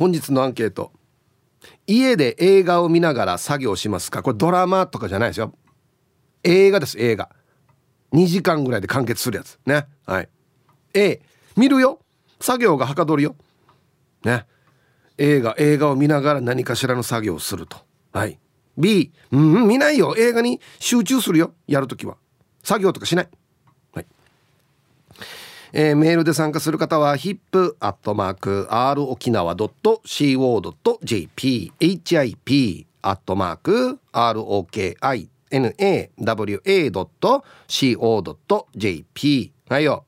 本日のアンケート。家で映画を見ながら作業しますか？これドラマとかじゃないですよ。映画です映画。2時間ぐらいで完結するやつ。ね。はい。A 見るよ。作業がはかどるよ。ね。映画映画を見ながら何かしらの作業をすると。はい。B うん見ないよ。映画に集中するよ。やるときは。作業とかしないはい。えー、メールで参加する方は hip.r 沖縄 .co.jp hip アットマーク ROKINAWA.co.jp はいよ、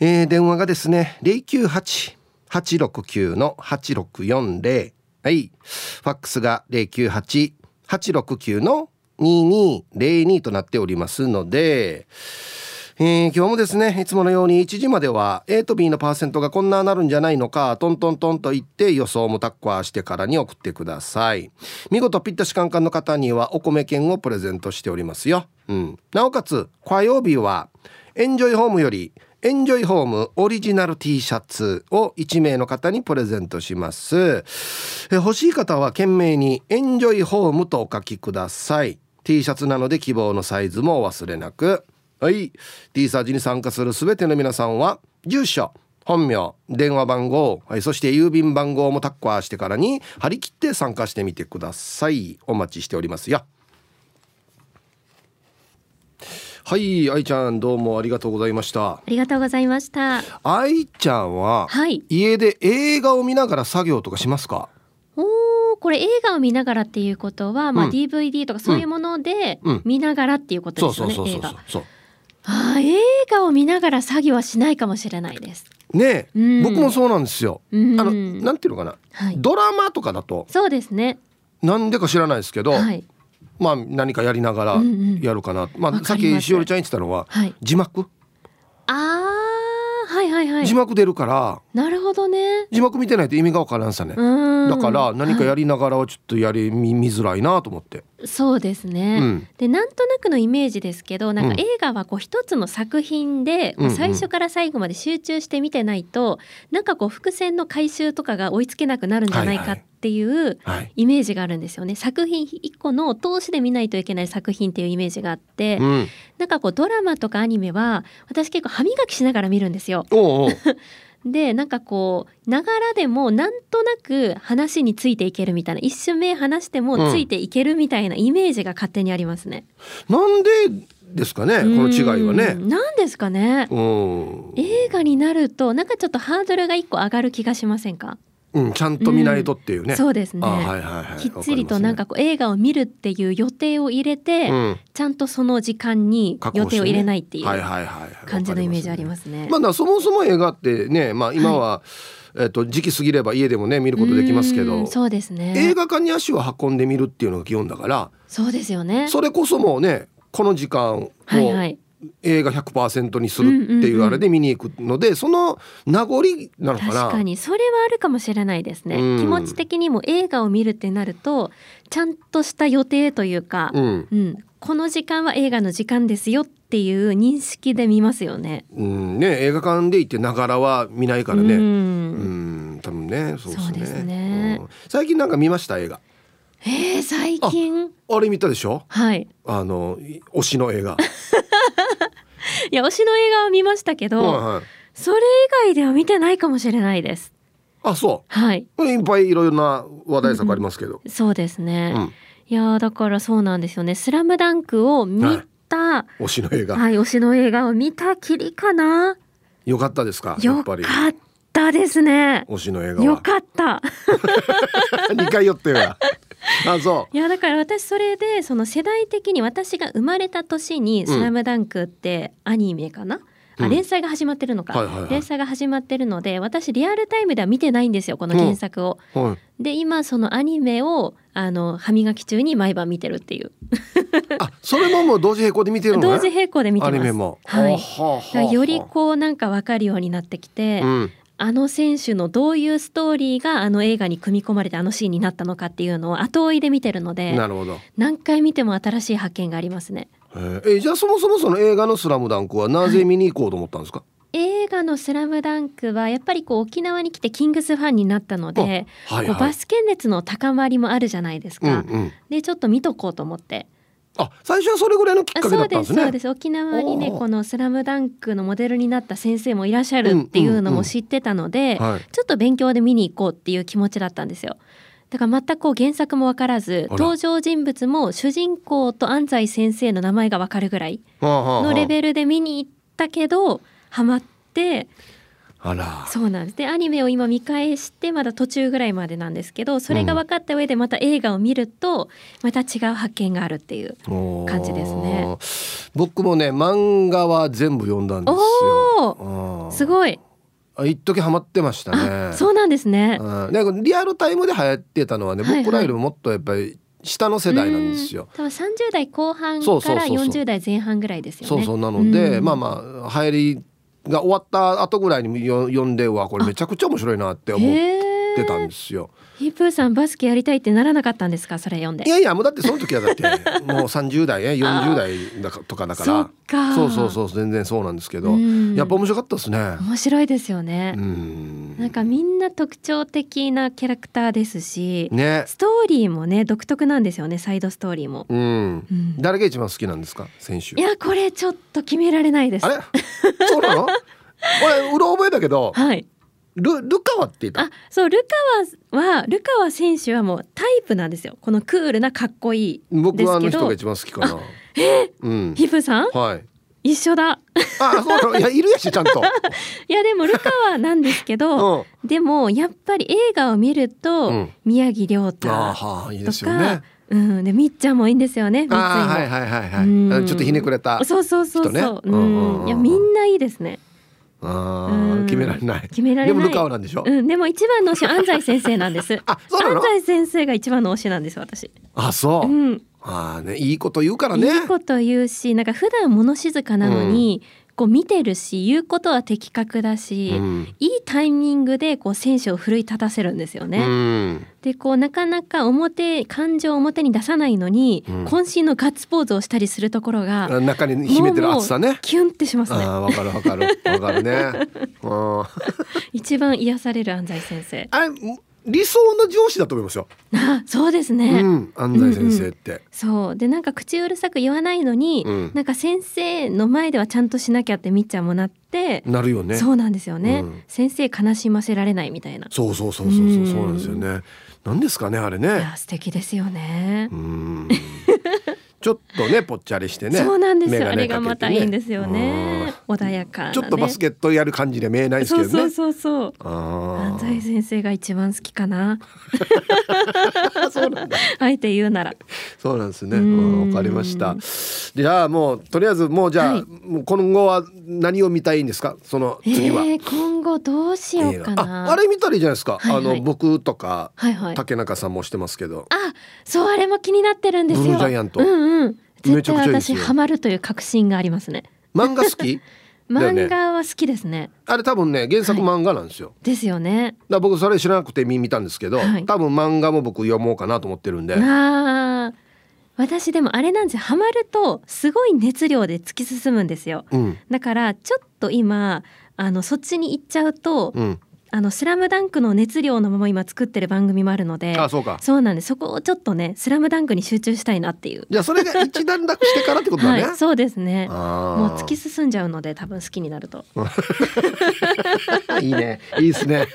えー、電話がですね098-869の8640はい。ファックスが098-869の2202となっておりますのでえー、今日もですねいつものように1時までは A と B のパーセントがこんななるんじゃないのかトントントンと言って予想もタッカーしてからに送ってください。見事ピッタシカンカンの方にはお米券をプレゼントしておりますよ、うん、なおかつ火曜日はエンジョイホームよりエンジョイホームオリジナル T シャツを1名の方にプレゼントします。え欲しい方は懸命にエンジョイホームとお書きください。T シャツなので希望のサイズもお忘れなく。はい。T サージに参加する全ての皆さんは住所本名電話番号、はい、そして郵便番号もタッカーしてからに張り切って参加してみてください。お待ちしておりますよ。はい。愛ちゃんどうもありがとうございました。ありがとうございました。愛ちゃんは、はい、家で映画を見ながら作業とかしますか？おこれ映画を見ながらっていうことは、まあ、DVD とかそういうもので見ながらっていうことですよね、映画あ映画を見ながら作業はしないかもしれないです。ね、うん、僕もそうなんですよ。うん、あのなんていうのかな、はい、ドラマとかだとそうですね。なんでか知らないですけど、はい、まあ何かやりながらやるかな。うんうん、まあさっきしおりちゃん言ってたのは、はい、字幕？ああ。はいはいはい。字幕出るから。なるほどね。字幕見てないと意味がわからんさね。だから何かやりながらはちょっとやり、見見づらいなと思って。そうですね、うん、でなんとなくのイメージですけどなんか映画はこう一つの作品で、うん、最初から最後まで集中して見てないと、うんうん、なんかこう伏線の回収とかが追いつけなくなるんじゃないかっていうイメージがあるんですよね、はいはい、作品一個の通しで見ないといけない作品っていうイメージがあって、うん、なんかこうドラマとかアニメは私結構歯磨きしながら見るんですよ。おうおう でなんかこうながらでもなんとなく話についていけるみたいな一瞬目話してもついていけるみたいなイメージが勝手にありますね。うん、なんでですかねこの違いはね。なんですかね。映画になるとなんかちょっとハードルが一個上がる気がしませんか？うん、ちゃんと見ないとっていうね、うん、そうですね、はいはいはい、きっちりとなんかこう、映画を見るっていう予定を入れて、うん、ちゃんとその時間に予定を入れないっていう感じのイメージありますね。まあそもそも映画ってね、まあ今は、はいえっと、時期過ぎれば家でもね見ることできますけど。そうですね。映画館に足を運んでみるっていうのが基本だから。そうですよね。それこそもうねこの時間を映画100%にするっていうあれで見に行くので、その名残なのかな。確かにそれはあるかもしれないですね、うん、気持ち的にも映画を見るってなるとちゃんとした予定というか、うん、うん、この時間は映画の時間ですよっていう認識で見ますよね。うん。ね映画館で行ってながらは見ないからね。うん、多分ねそうですね。ね最近なんか見ました？映画。えー、最近？あれ見たでしょ？はい。あの推しの映画 いや推しの映画を見ましたけど、はいはい、それ以外では見てないかもしれないです。あそう。はい。いっぱいいろいろな話題作ありますけど、うん、そうですね、うん、いやだからそうなんですよね「スラムダンクを見た、はい、推しの映画。はい推しの映画を見たきりかな。よかったですか？よかったですね。推しの映画よかった。二回寄ってはあそう。いやだから私それでその世代的に私が生まれた年に「スラムダンクってアニメかな、うん、あ連載が始まってるのか、はいはいはい、連載が始まってるので私リアルタイムでは見てないんですよこの原作を。うんはい、で今そのアニメをあの歯磨き中に毎晩見てるっていう。あそれももう同時並行で見てるの、ね、同時並行で見てます。アニメも、はい、よりこうなんか分かるようになってきて、うんあの選手のどういうストーリーがあの映画に組み込まれてあのシーンになったのかっていうのを後追いで見てるのでなるほど何回見ても新しい発見がありますね。えじゃあそもそもその映画の「スラムダンクはなぜ見に行こうと思ったんですか、は映画のスラムダンクはやっぱりこう沖縄に来てキングスファンになったので、はいこうバスケ熱の高まりもあるじゃないですか。うんうんでちょっと見とこうと思って。あ最初はそれぐらいのきっあかけだったんですね。ですそうです。沖縄にねこの「スラムダンクのモデルになった先生もいらっしゃるっていうのも知ってたので、はい。ちょっと勉強で見に行こうっていう気持ちだったんですよ。だから全くこう原作も分からず登場人物も主人公と安西先生の名前が分かるぐらいののレベルで見に行ったけどハマってあら。そうなんです。でアニメを今見返してまだ途中ぐらいまでなんですけどそれが分かった上でまた映画を見るとまた違う発見があるっていう感じですね。僕もね漫画は全部読んだんですよ。すごい。あ一時ハマってましたね。そうなんですね。うん。なんかリアルタイムで流行ってたのはね、僕らよりももっとやっぱり下の世代なんですよ。うん。多分30代後半からそうそうそうそう。40代前半ぐらいですよね。そうそう。なので、うん。まあまあ流行りが終わった後ぐらいに読んではこれめちゃくちゃ面白いなって思ってたんですよ。ヒープーさんバスケやりたいってならなかったんですか？それ読んで。いやいやもうだってその時はだって もう30代ね40代だかとかだから。か。そうそうそう全然そうなんですけど、うん。やっぱ面白かったですね。面白いですよね。う、ん。なんかみんな特徴的なキャラクターですし、ね。ストーリーもね独特なんですよねサイドストーリーも、うん。うん。誰が一番好きなんですか？選手。いやこれちょっと決められないです。あれ？そうなの？俺うろ覚えだけどはいルルカワって言ったあそうルカワはルカワ選手はもうタイプなんですよこのクールなかっこいい僕はあの人が一番好きかな。うん。ヒープーさん？はい。一緒だあ、そういやいるやしちゃんと。いやでもルカワなんですけ うどん。でもやっぱり映画を見ると、うん宮城亮太あーはあいいでとすよねか。うんでみっちゃんもいいんですよねあーはいはいはいはい。うんちょっとひねくれた。そうそうそうそう、ううんうんうんんいやみんないいですねあうんあ決められない。決められないでもなんでしょ？うんでも一番の推しは安西先生なんです あ、そうなの？安。西先生が一番の推しなんです私あ、そうう。んああねいいこと言うからね。いいこと言うしなんか普段物静かなのに、こう見てるし言うことは的確だし、うん。いいタイミングでこう選手を奮い立たせるんですよね。うん。でこうなかなか表感情を表に出さないのに、うん渾身のガッツポーズをしたりするところが中に秘めてる熱さね。キュンってしますね。わかるわかるわかるね。うん。一番癒される安西先生。あれ理想の上司だと思いますよ。あ そうですうね。ん。安西先生って。そうでなんか口うるさく言わないのに、うんなんか先生の前ではちゃんとしなきゃってみっちゃんもなって、なるよね。そうなんですよね、うん先生悲しませられないみたいな。そうそうそうそうそううんそうなんですよね。なんですかねあれいね。や素敵ですよねう。ん。ちょっとねぽっちゃりしてね。そうなんですよ、眼鏡あれがまたいいんですよね。穏やかな、ね。うんちょっとバスケットやる感じで見えないですけどね。そうそうそうそう。あ安西先生が一番好きかな。あ。えて言うなら。そうなんですね。わかりました。じゃあもうとりあえずもうじゃあ、はいもう今後は何を見たいんですか？その次は。えー、今後どうしようかな。ああれ見たらいいじゃないですか？はいはいあの僕とかはいはい。竹中さんもしてますけど。あ、そうあれも気になってるんですよ。ブルージャイアントうんうん。めち絶対私ハマるという確信がありますね。漫画好き？漫画は好きですね。あれ多分ね原作漫画なんですよ。ですよね。だから僕それ知らなくて見見たんですけど、はい多分漫画も僕読もうかなと思ってるんで。ああ。私でもあれなんですよ。ハマるとすごい熱量で突き進むんですよ。うんだからちょっと今あのそっちに行っちゃうと、うん。あのスラムダンクの熱量のまま今作ってる番組もあるので。あそうか。そうなんです。そこをちょっとね、スラムダンクに集中したいなっていう。じゃあそれが一段落してからってことだね。はい、そうですね。もう突き進んじゃうので、多分好きになると。いいね。いいですね。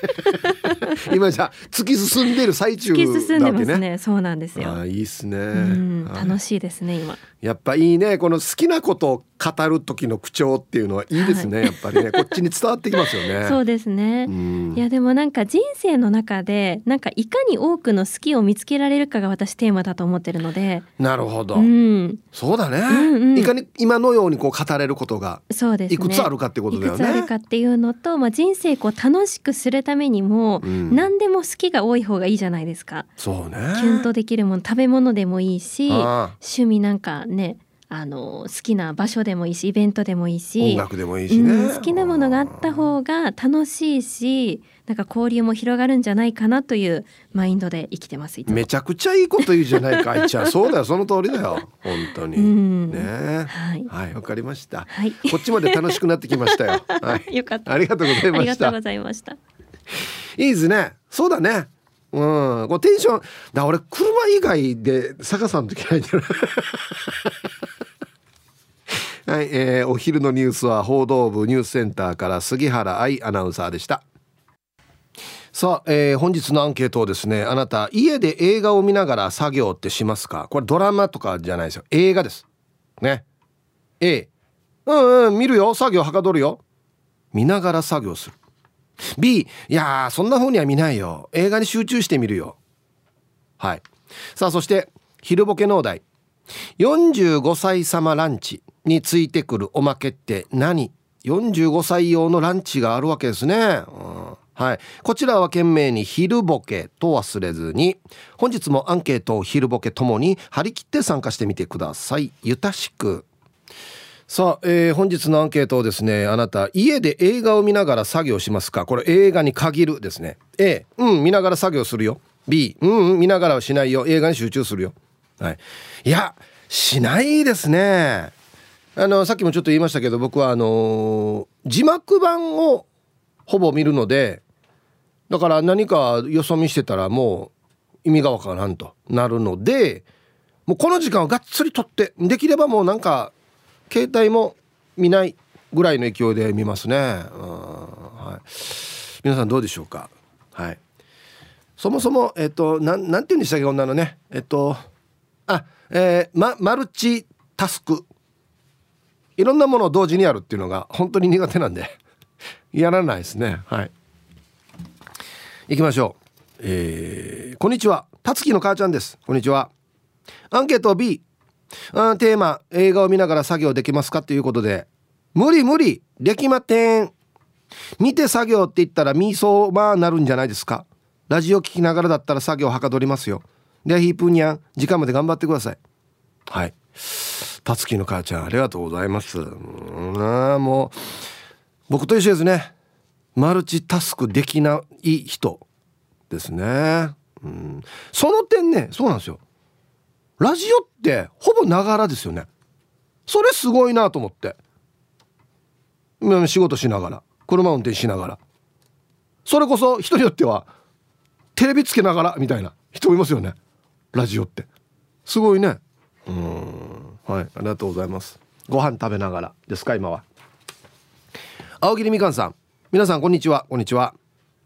今じゃあ突き進んでる最中突き進んで。ますね。そうなんですよ。いいですね。うん、はい楽しいですね、今。やっぱいいね。この好きなことを語る時の口調っていうのはいいですね、やっぱりね。こっちに伝わってきますよね。そうですね。うん。いやでもなんか人生の中でなんかいかに多くの好きを見つけられるかが私テーマだと思ってるので、なるほど、うん、そうだね、んうん。いかに今のようにこう語れることがそうですね。いくつあるかってことだよね。いくつあるかっていうのと、まあ人生こう楽しくするためにも、うん。何でも好きが多い方がいいじゃないですか。そうね。キュンとできるもの、食べ物でもいいし、あ。趣味なんかね、あの好きな場所でもいいしイベントでもいいし音楽でもいいしね、うん、好きなものがあった方が楽しいしなんか交流も広がるんじゃないかなというマインドで生きてますめちゃくちゃいいこと言うじゃないかあいちゃん。そうだよその通りだよ。本当に、うん、ね。はい。はいわかりました、はい、こっちまで楽しくなってきましたよ。はい。よかった。ありがとうございました。ありがとうございました。いいですね。そうだねうん、こうテンションだ俺車以外で坂さんときない。だ よはい、えー、お昼のニュースは報道部ニュースセンターから杉原愛アナウンサーでした。さあ、えー、本日のアンケートをですねあなた家で映画を見ながら作業ってしますか？これドラマとかじゃないですよ。映画です。ね。A うんうん見るよ。作業はかどるよ。見ながら作業する。B いやそんな風には見ないよ映画に集中してみるよはいさあそして昼ボケ農大45歳様ランチについてくるおまけって何 ?45 歳用のランチがあるわけですね。うんはい。こちらは懸命に昼ボケと忘れずに、本日もアンケートを昼ボケともに張り切って参加してみてください。ゆたしく。さあ、えー、本日のアンケートをですね、あなた、家で映画を見ながら作業しますか？これ映画に限るですね。A、うん、見ながら作業するよ。B、うん、うん、見ながらはしないよ。映画に集中するよ。はい。いや、しないですね。あのさっきもちょっと言いましたけど僕はあの字幕版をほぼ見るのでだから何かよそ見してたらもう意味がわからんとなるのでもうこの時間をがっつりとってできればもうなんか携帯も見ないぐらいの勢いで見ますね、はい、皆さんどうでしょうか？はい。そもそもえっとなんなんて言うんでしたっけ女のね。えっとあえー、まマルチタスク。いろんなものを同時にやるっていうのが本当に苦手なんで やらないですね。はい。行きましょう。えー、こんにちは。たつきの母ちゃんです。こんにちは。アンケート B あテーマ映画を見ながら作業できますかということで。無理無理できまてん。見て作業って言ったらミーソーマーなるんじゃないですか。ラジオ聞きながらだったら作業はかどりますよ。でヒープニャン時間まで頑張ってください。はい。たつきの母ちゃんありがとうございます。うんもう僕と一緒ですね。マルチタスクできない人ですね。うん。その点ねそうなんですよ。ラジオってほぼながらですよね。それすごいなと思って。仕事しながら。車運転しながら。それこそ人によってはテレビつけながらみたいな人もいますよね。ラジオって。すごいね。うん。はいありがとうございます。ご飯食べながら。ですか今は。青桐みかんさん。皆さんこんにちは。こんにちは。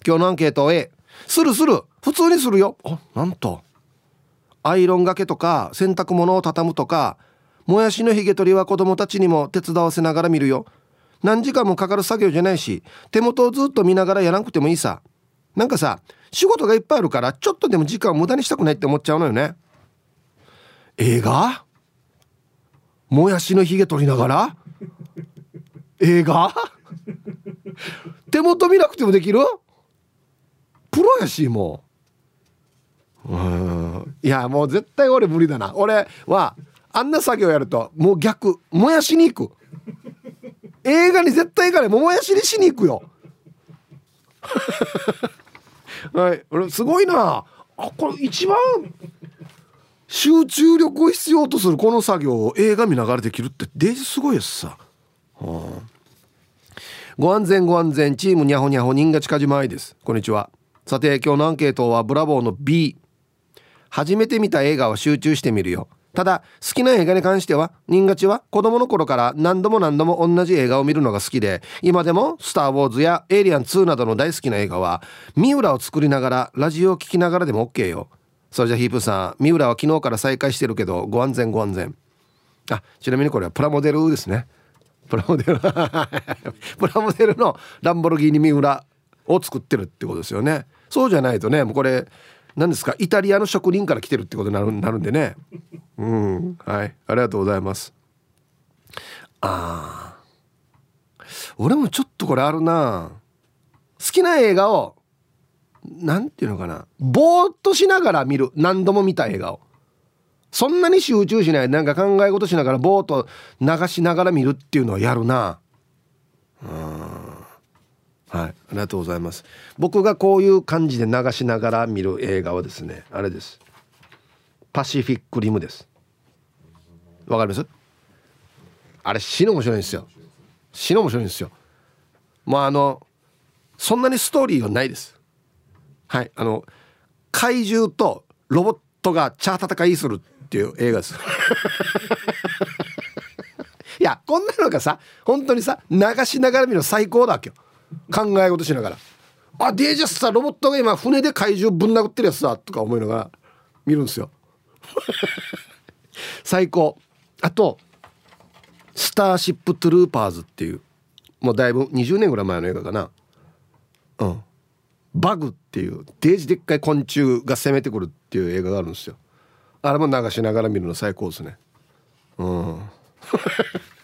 今日のアンケート A するする。普通にするよ。あなんと。アイロンがけとか洗濯物を畳むとかもやしのひげ取りは子供たちにも手伝わせながら見るよ。何時間もかかる作業じゃないし手元をずっと見ながらやらなくてもいいさ。なんかさ仕事がいっぱいあるからちょっとでも時間を無駄にしたくないって思っちゃうのよね。映画？もやしのひげ取りながら？映画？手元見なくてもできる？プロやしもう。うん。いやもう絶対俺無理だな。俺はあんな作業やるともう逆もやしに行く。映画に絶対行かない。もやしにしに行くよ。はい。俺すごいな。あこれ一番集中力を必要とするこの作業を映画見ながらできるってデージすごいですさ、はあ、ご安全ご安全。チームにゃほにゃほ人が近島愛です。こんにちは。さて今日のアンケートはブラボーの B 初めて見た映画は集中してみるよ。ただ好きな映画に関しては人勝ちは子供の頃から何度も何度も同じ映画を見るのが好きで今でも「スター・ウォーズ」や「エイリアン2」などの大好きな映画は三浦を作りながらラジオを聴きながらでも OK よ。それじゃヒープさん三浦は昨日から再開してるけどご安全ご安全。あちなみにこれはプラモデルですね。プラモデル プラモデルのランボルギーニ三浦を作ってるってことですよね。そうじゃないとねもうこれ何ですか？イタリアの職人から来てるってことになるなるんでね。うん。はい。ありがとうございます。あ俺もちょっとこれあるな。好きな映画をなんていうのかな。ぼーっとしながら見る。何度も見た映画を。そんなに集中しない。なんか考え事しながらぼーっと流しながら見るっていうのはやるな。はい。ありがとうございます。僕がこういう感じで流しながら見る映画はですねあれです。パシフィックリムです。わかります？あれ死の面白いんですよ。死の面白いんですよ。まああのそんなにストーリーはないです。はい。あの怪獣とロボットがチャー戦いするっていう映画です。いやこんなのがさ本当にさ流しながら見るの最高だわけよ。考え事しながら。あデージャスさロボットが今船で怪獣ぶん殴ってるやつだとか思いながら見るんですよ。最高。あと「スターシップトゥルーパーズ」っていうもうだいぶ20年ぐらい前の映画かな。うん。バグっていうデージでっかい昆虫が攻めてくるっていう映画があるんですよ。あれも流しながら見るの最高ですね。うん。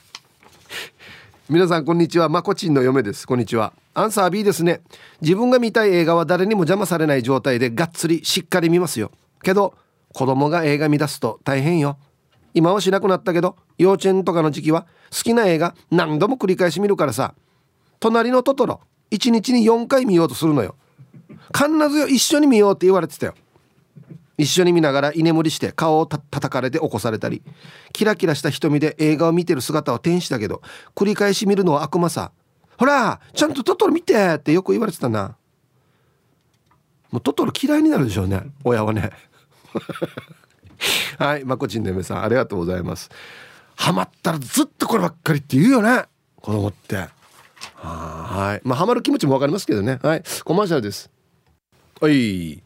皆さんこんにちは。まこちんの嫁です。こんにちは。アンサー B ですね。自分が見たい映画は誰にも邪魔されない状態でがっつりしっかり見ますよ。けど子供が映画見出すと大変よ。今はしなくなったけど幼稚園とかの時期は好きな映画何度も繰り返し見るからさ。隣のトトロ1日に4回見ようとするのよ。必ず一緒に見ようって言われてたよ。一緒に見ながら居眠りして顔をた叩かれて起こされたり。キラキラした瞳で映画を見てる姿は天使だけど繰り返し見るのは悪魔さ。ほらちゃんとトトロ見てってよく言われてたな。もうトトロ嫌いになるでしょうね親はね。はいまこちんの嫁さんありがとうございます。ハマったらずっとこればっかりって言うよね子供って。はいまあハマる気持ちもわかりますけどね。はいコマーシャルです。はい。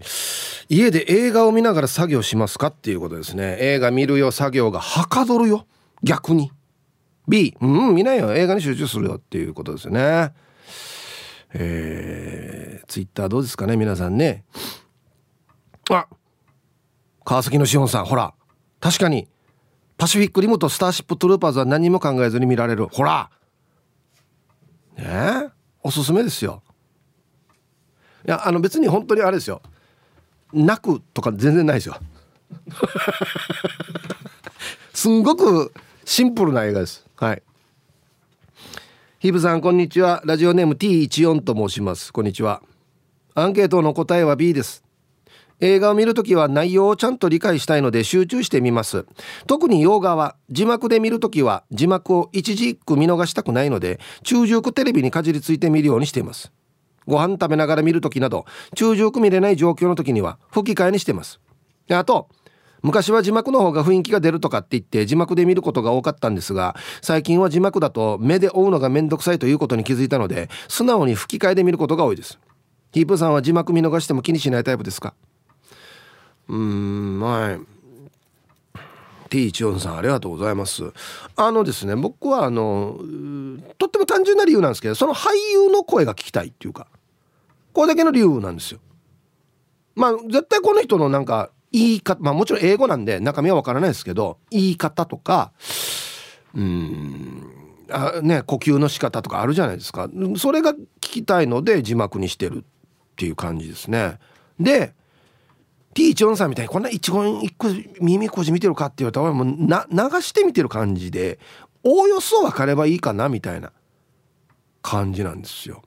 家で映画を見ながら作業しますかっていうことですね。映画見るよ作業がはかどるよ。逆に。B うん見ないよ。映画に集中するよっていうことですよね。えー、ツイッターどうですかね皆さんね。あ川崎のしおんさんほら。確かにパシフィックリムとスターシップトゥルーパーズは何も考えずに見られる。ほら。ねおすすめですよ。いやあの別に本当にあれですよ。泣くとか全然ないですよ。すんごくシンプルな映画です。はい。ヒブさんこんにちは。ラジオネーム T14 と申します。こんにちは。アンケートの答えは B です。映画を見るときは内容をちゃんと理解したいので集中してみます。特に洋画は字幕で見るときは字幕を一字一句見逃したくないので中熟テレビにかじりついて見るようにしていますご飯食べながら見る時など中熟見れない状況の時には吹き替えにしてます。あと昔は字幕の方が雰囲気が出るとかって言って字幕で見ることが多かったんですが最近は字幕だと目で追うのがめんどくさいということに気づいたので素直に吹き替えで見ることが多いです。ヒープさんは字幕見逃しても気にしないタイプですか？うーんはい T14 さんありがとうございます。あのですね僕はあのとっても単純な理由なんですけどその俳優の声が聞きたいっていうかこれだけの理由なんですよ。まあ絶対この人のなんか言い方まあもちろん英語なんで中身はわからないですけど言い方とかうんあね呼吸の仕方とかあるじゃないですか。それが聞きたいので字幕にしてるっていう感じですね。で T14 さんみたいにこんな一言一句耳こじ見てるかって言われたらもな流して見てる感じでおおよそ分かればいいかなみたいな感じなんですよ。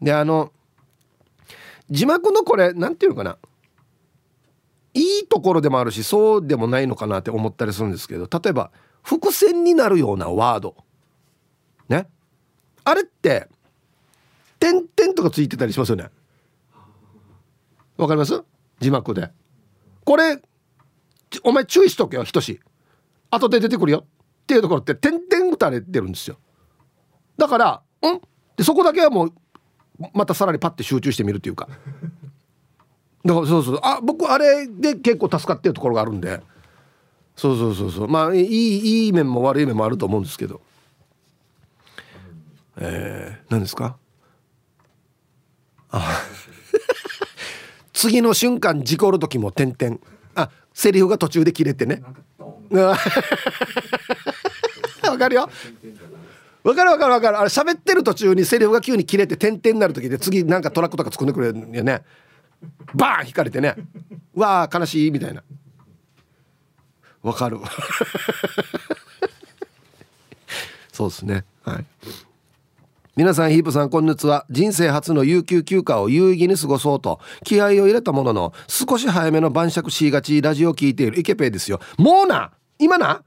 であの字幕のこれ何て言うのかないいところでもあるしそうでもないのかなって思ったりするんですけど例えば伏線になるようなワードねあれって点々とかついてたりしますよね。わかります？字幕で。これお前注意しとけよひとし後で出てくるよ。っていうところって点々打たれてるんですよ。だから「ん?」でそこだけはもうまたさらにパッて集中してみるっていうか。だからそうそう。あ僕あれで結構助かってるところがあるんで。そうそうそうそう。まあいいいい面も悪い面もあると思うんですけど。えー、何ですか？あ。次の瞬間事故る時も点々。あセリフが途中で切れてね。わかるよ。わかるわかるわかる。あれ喋ってる途中にセリフが急に切れて点々になる時で次なんかトラックとか作んでくれるよね。バーン引かれてね。わあ悲しいみたいな。わかる。そうですね。はい皆さんヒープさんこんにちは。人生初の有給休暇を有意義に過ごそうと気合を入れたものの少し早めの晩酌しがちラジオを聞いているイケペイですよ。もうな？今な？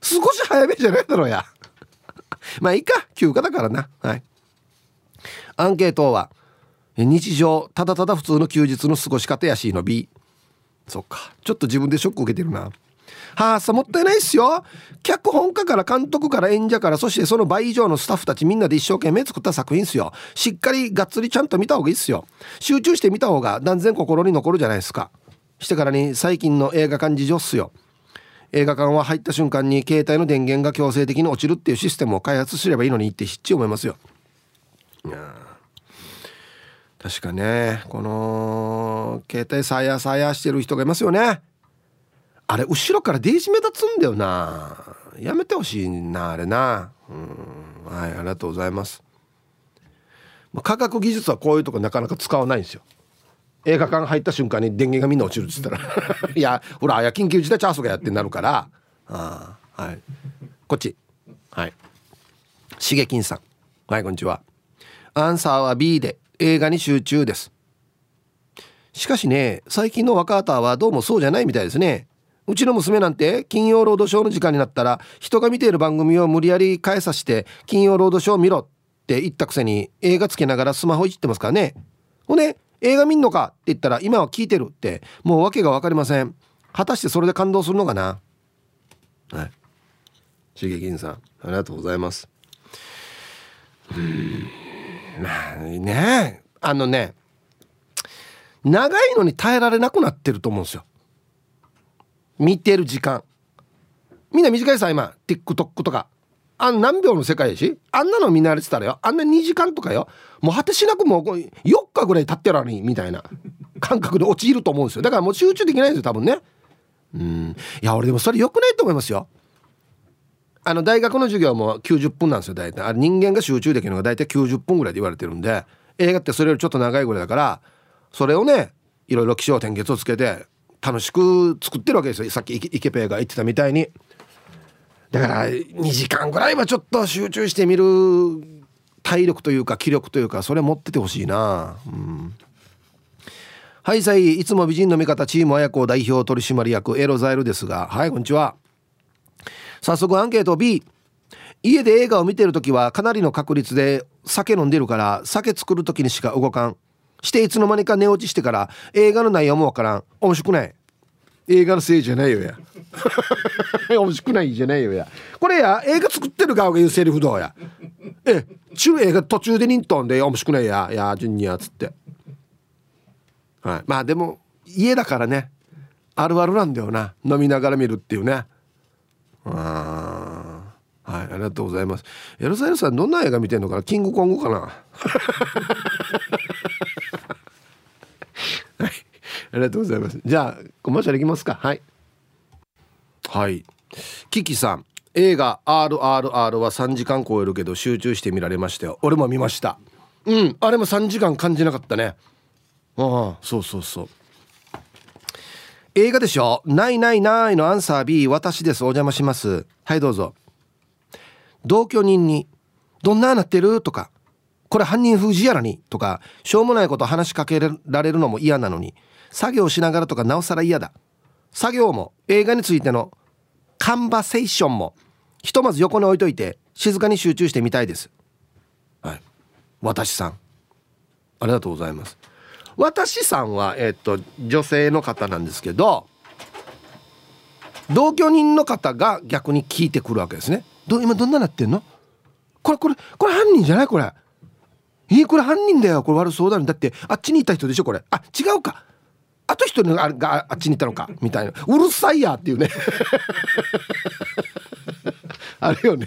少し早めじゃないだろうや。まあいいか。休暇だからな。はい。アンケートは日常ただただ普通の休日の過ごし方やしいの B そっか。ちょっと自分でショック受けてるな。はあさもったいないっすよ。脚本家から監督から演者からそしてその倍以上のスタッフたちみんなで一生懸命作った作品っすよ。しっかりがっつりちゃんと見た方がいいっすよ。集中して見た方が断然心に残るじゃないですか。してからに最近の映画館事情っすよ。映画館は入った瞬間に携帯の電源が強制的に落ちるっていうシステムを開発すればいいのにってひっち思いますよ。いや確かねこの携帯さやさやしてる人がいますよね。あれ後ろからデージ目立つんだよな。やめてほしいなあれな。うん。はいありがとうございます。科学技術はこういうとこなかなか使わないんですよ。映画館入った瞬間に電源がみんな落ちるっつったら。いやほらや緊急事態チャンスがやってなるから。あはい。こっち。はい。しげきんさん。はいこんにちは。アンサーは B で映画に集中です。しかしね最近の若方はどうもそうじゃないみたいですね。うちの娘なんて金曜ロードショーの時間になったら人が見ている番組を無理やり変えさせて金曜ロードショー見ろって言ったくせに映画つけながらスマホいじってますからね。ほんで映画見んのかって言ったら今は聞いてるってもう訳が分かりません。果たしてそれで感動するのかな。はい。しげきんさんありがとうございます。うんまあねあのね長いのに耐えられなくなってると思うんですよ。見てる時間。みんな短いさ今。TikTok とか。あ何秒の世界やし？あんなの見慣れてたらよ。あんな2時間とかよ。もう果てしなくもう4日ぐらい経ってるのにみたいな。感覚で陥ると思うんですよ。だからもう集中できないんですよ多分ね。うん。いや俺でもそれ良くないと思いますよ。あの大学の授業も90分なんですよ大体。あれ人間が集中できるのが大体90分ぐらいで言われてるんで。映画ってそれよりちょっと長いぐらいだからそれをねいろいろ気象点結をつけて楽しく作ってるわけですよ。さっきイケペイが言ってたみたいに。だから2時間ぐらいはちょっと集中してみる体力というか気力というかそれ持っててほしいな。うん。はいさいいつも美人の味方チーム綾子代表取締役エロザイルですが。はいこんにちは。早速アンケート。B 家で映画を見てる時はかなりの確率で酒飲んでるから酒作る時にしか動かん。していつの間にか寝落ちしてから映画の内容もわからん。面白くない。映画のせいじゃないよや。面白くないじゃないよや。これや映画作ってる側が言うセリフどうや。え中映画途中でニントンで面白くないや。やジュニアつって。はい。まあでも家だからね。あるあるなんだよな。飲みながら見るっていうね。あはいありがとうございます。エロザイルさんどんな映画見てんのかな？キングコングかな はいありがとうございます。じゃあコマーシャルいきますか。はい。はい。キキさん。映画 RRR は3時間超えるけど集中して見られましたよ。俺も見ました。うん。あれも3時間感じなかったね。ああ。そうそうそう。映画でしょ？ないないないのアンサー B 私です。お邪魔します。はいどうぞ。同居人に「どんななってる?」とか「これ犯人封じやらに」とか。しょうもないこと話しかけられるのも嫌なのに作業しながらとかなおさら嫌だ。作業も映画についてのカンバセーションもひとまず横に置いといて静かに集中してみたいです。はい。私さん。ありがとうございます。私さんはえっと女性の方なんですけど同居人の方が逆に聞いてくるわけですね。ど今どんななってんの？これこれこれ犯人じゃない？これ。えー、これ犯人だよ。これ悪そうだね。だってあっちにいた人でしょ？これ。あ違うか。あと一人ががあっちに行ったのかみたいな。うるさいやっていうね。あれよね。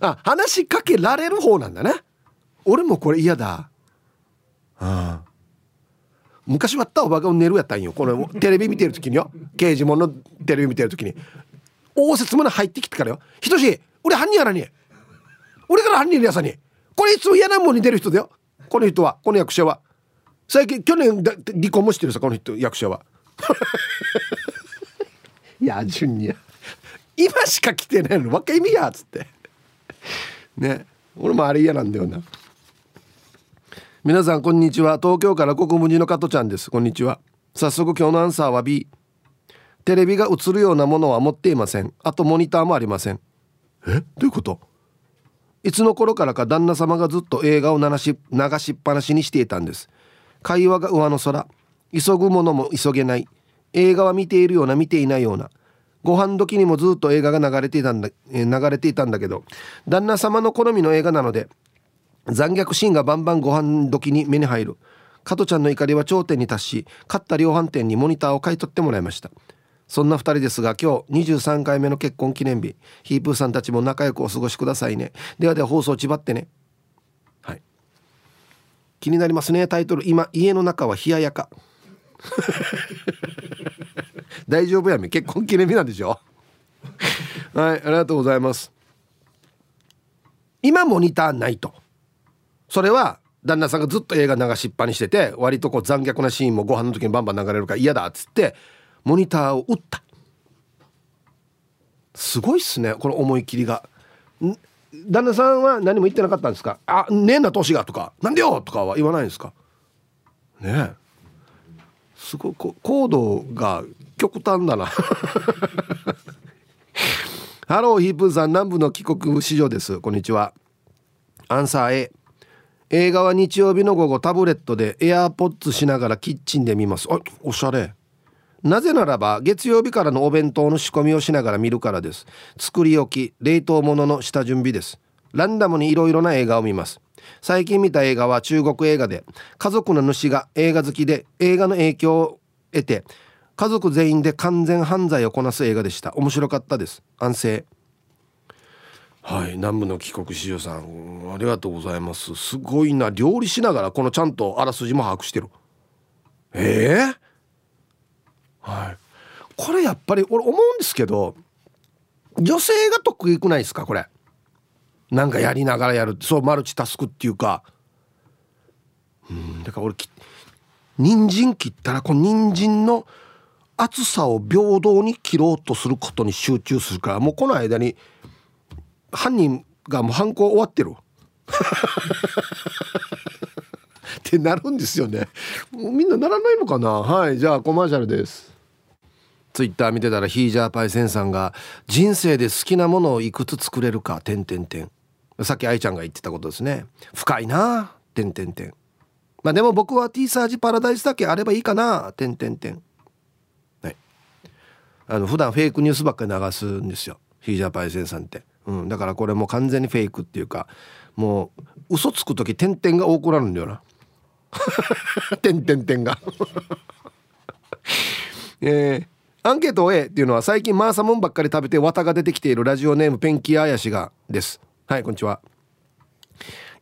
あ話しかけられる方なんだね俺もこれ嫌だ。ああ。昔はったおばが寝るやったんよ。このテレビ見てる時によ。刑事物のテレビ見てる時に。応接間入ってきてからよ「ひとし俺犯人やらに俺から犯人やさに。これいつも嫌なもんに出る人だよ。この人はこの役者は。最近去年離婚もしてるさこの人役者は。いや順に今しか来てないの若意味やっつって。ね。俺もあれ嫌なんだよな。皆さんこんにちは。東京から国分寺の加トちゃんです。こんにちは。早速今日のアンサーは B テレビが映るようなものは持っていません。あとモニターもありません。え？どういうこと？いつの頃からか旦那様がずっと映画を流し流しっぱなしにしていたんです会話が上の空。急ぐものも急げない。映画は見ているような見ていないような。ご飯時にもずっと映画が流れていたんだ流れていたんだけど。旦那様の好みの映画なので残虐シーンがバンバンご飯時に目に入る。加トちゃんの怒りは頂点に達し買った量販店にモニターを買い取ってもらいました。そんな2人ですが今日23回目の結婚記念日。ヒープーさんたちも仲良くお過ごしくださいね。ではでは放送ちばってね。気になりますね。タイトル。今家の中は冷ややか。大丈夫やめ結婚記念日なんでしょ？はいありがとうございます。今モニターないと。それは旦那さんがずっと映画流しっぱにしてて割とこう残虐なシーンもご飯の時にバンバン流れるから嫌だっつってモニターを打った。すごいっすね。この思い切りが旦那さんは何も言ってなかったんですか？あねえな年がとか。なんでよとかは言わないんですか？ねすごい高度が極端だな。ハローヒープーさん南部の帰国市場です。こんにちは。アンサー A 映画は日曜日の午後タブレットでエアーポッツしながらキッチンで見ます。あおしゃれ。なぜならば月曜日からのお弁当の仕込みをしながら見るからです。作り置き冷凍物の下準備です。ランダムにいろいろな映画を見ます。最近見た映画は中国映画で家族の主が映画好きで映画の影響を得て家族全員で完全犯罪をこなす映画でした。面白かったです。安静。はい南部の帰国子女さんありがとうございます。すごいな。料理しながらこのちゃんとあらすじも把握してる。ええー、はい。これやっぱり俺思うんですけど女性が得意くないですか？これ。なんかやりながらやる。そうマルチタスクっていうか。うんだから俺人参切ったらこの人参の厚さを平等に切ろうとすることに集中するからもうこの間に犯人がもう犯行終わってる ってなるんですよね。もうみんなならないのかな？はいじゃあコマーシャルです。ツイッター見てたらヒージャーパイセンさんが人生で好きなものをいくつ作れるか点点点さっき愛ちゃんが言ってたことですね。深いな点点点まあでも僕は T サージパラダイスだけあればいいかな点点点はい。あの普段フェイクニュースばっかり流すんですよ。ヒージャーパイセンさんって。うん、だからこれもう完全にフェイクっていうかもう嘘つく時点々が多くなるんだよな。点々点が。えー、アンケートを A っていうのは最近マーサモンばっかり食べて綿が出てきているラジオネームペンキあやしがです。はいこんにちは。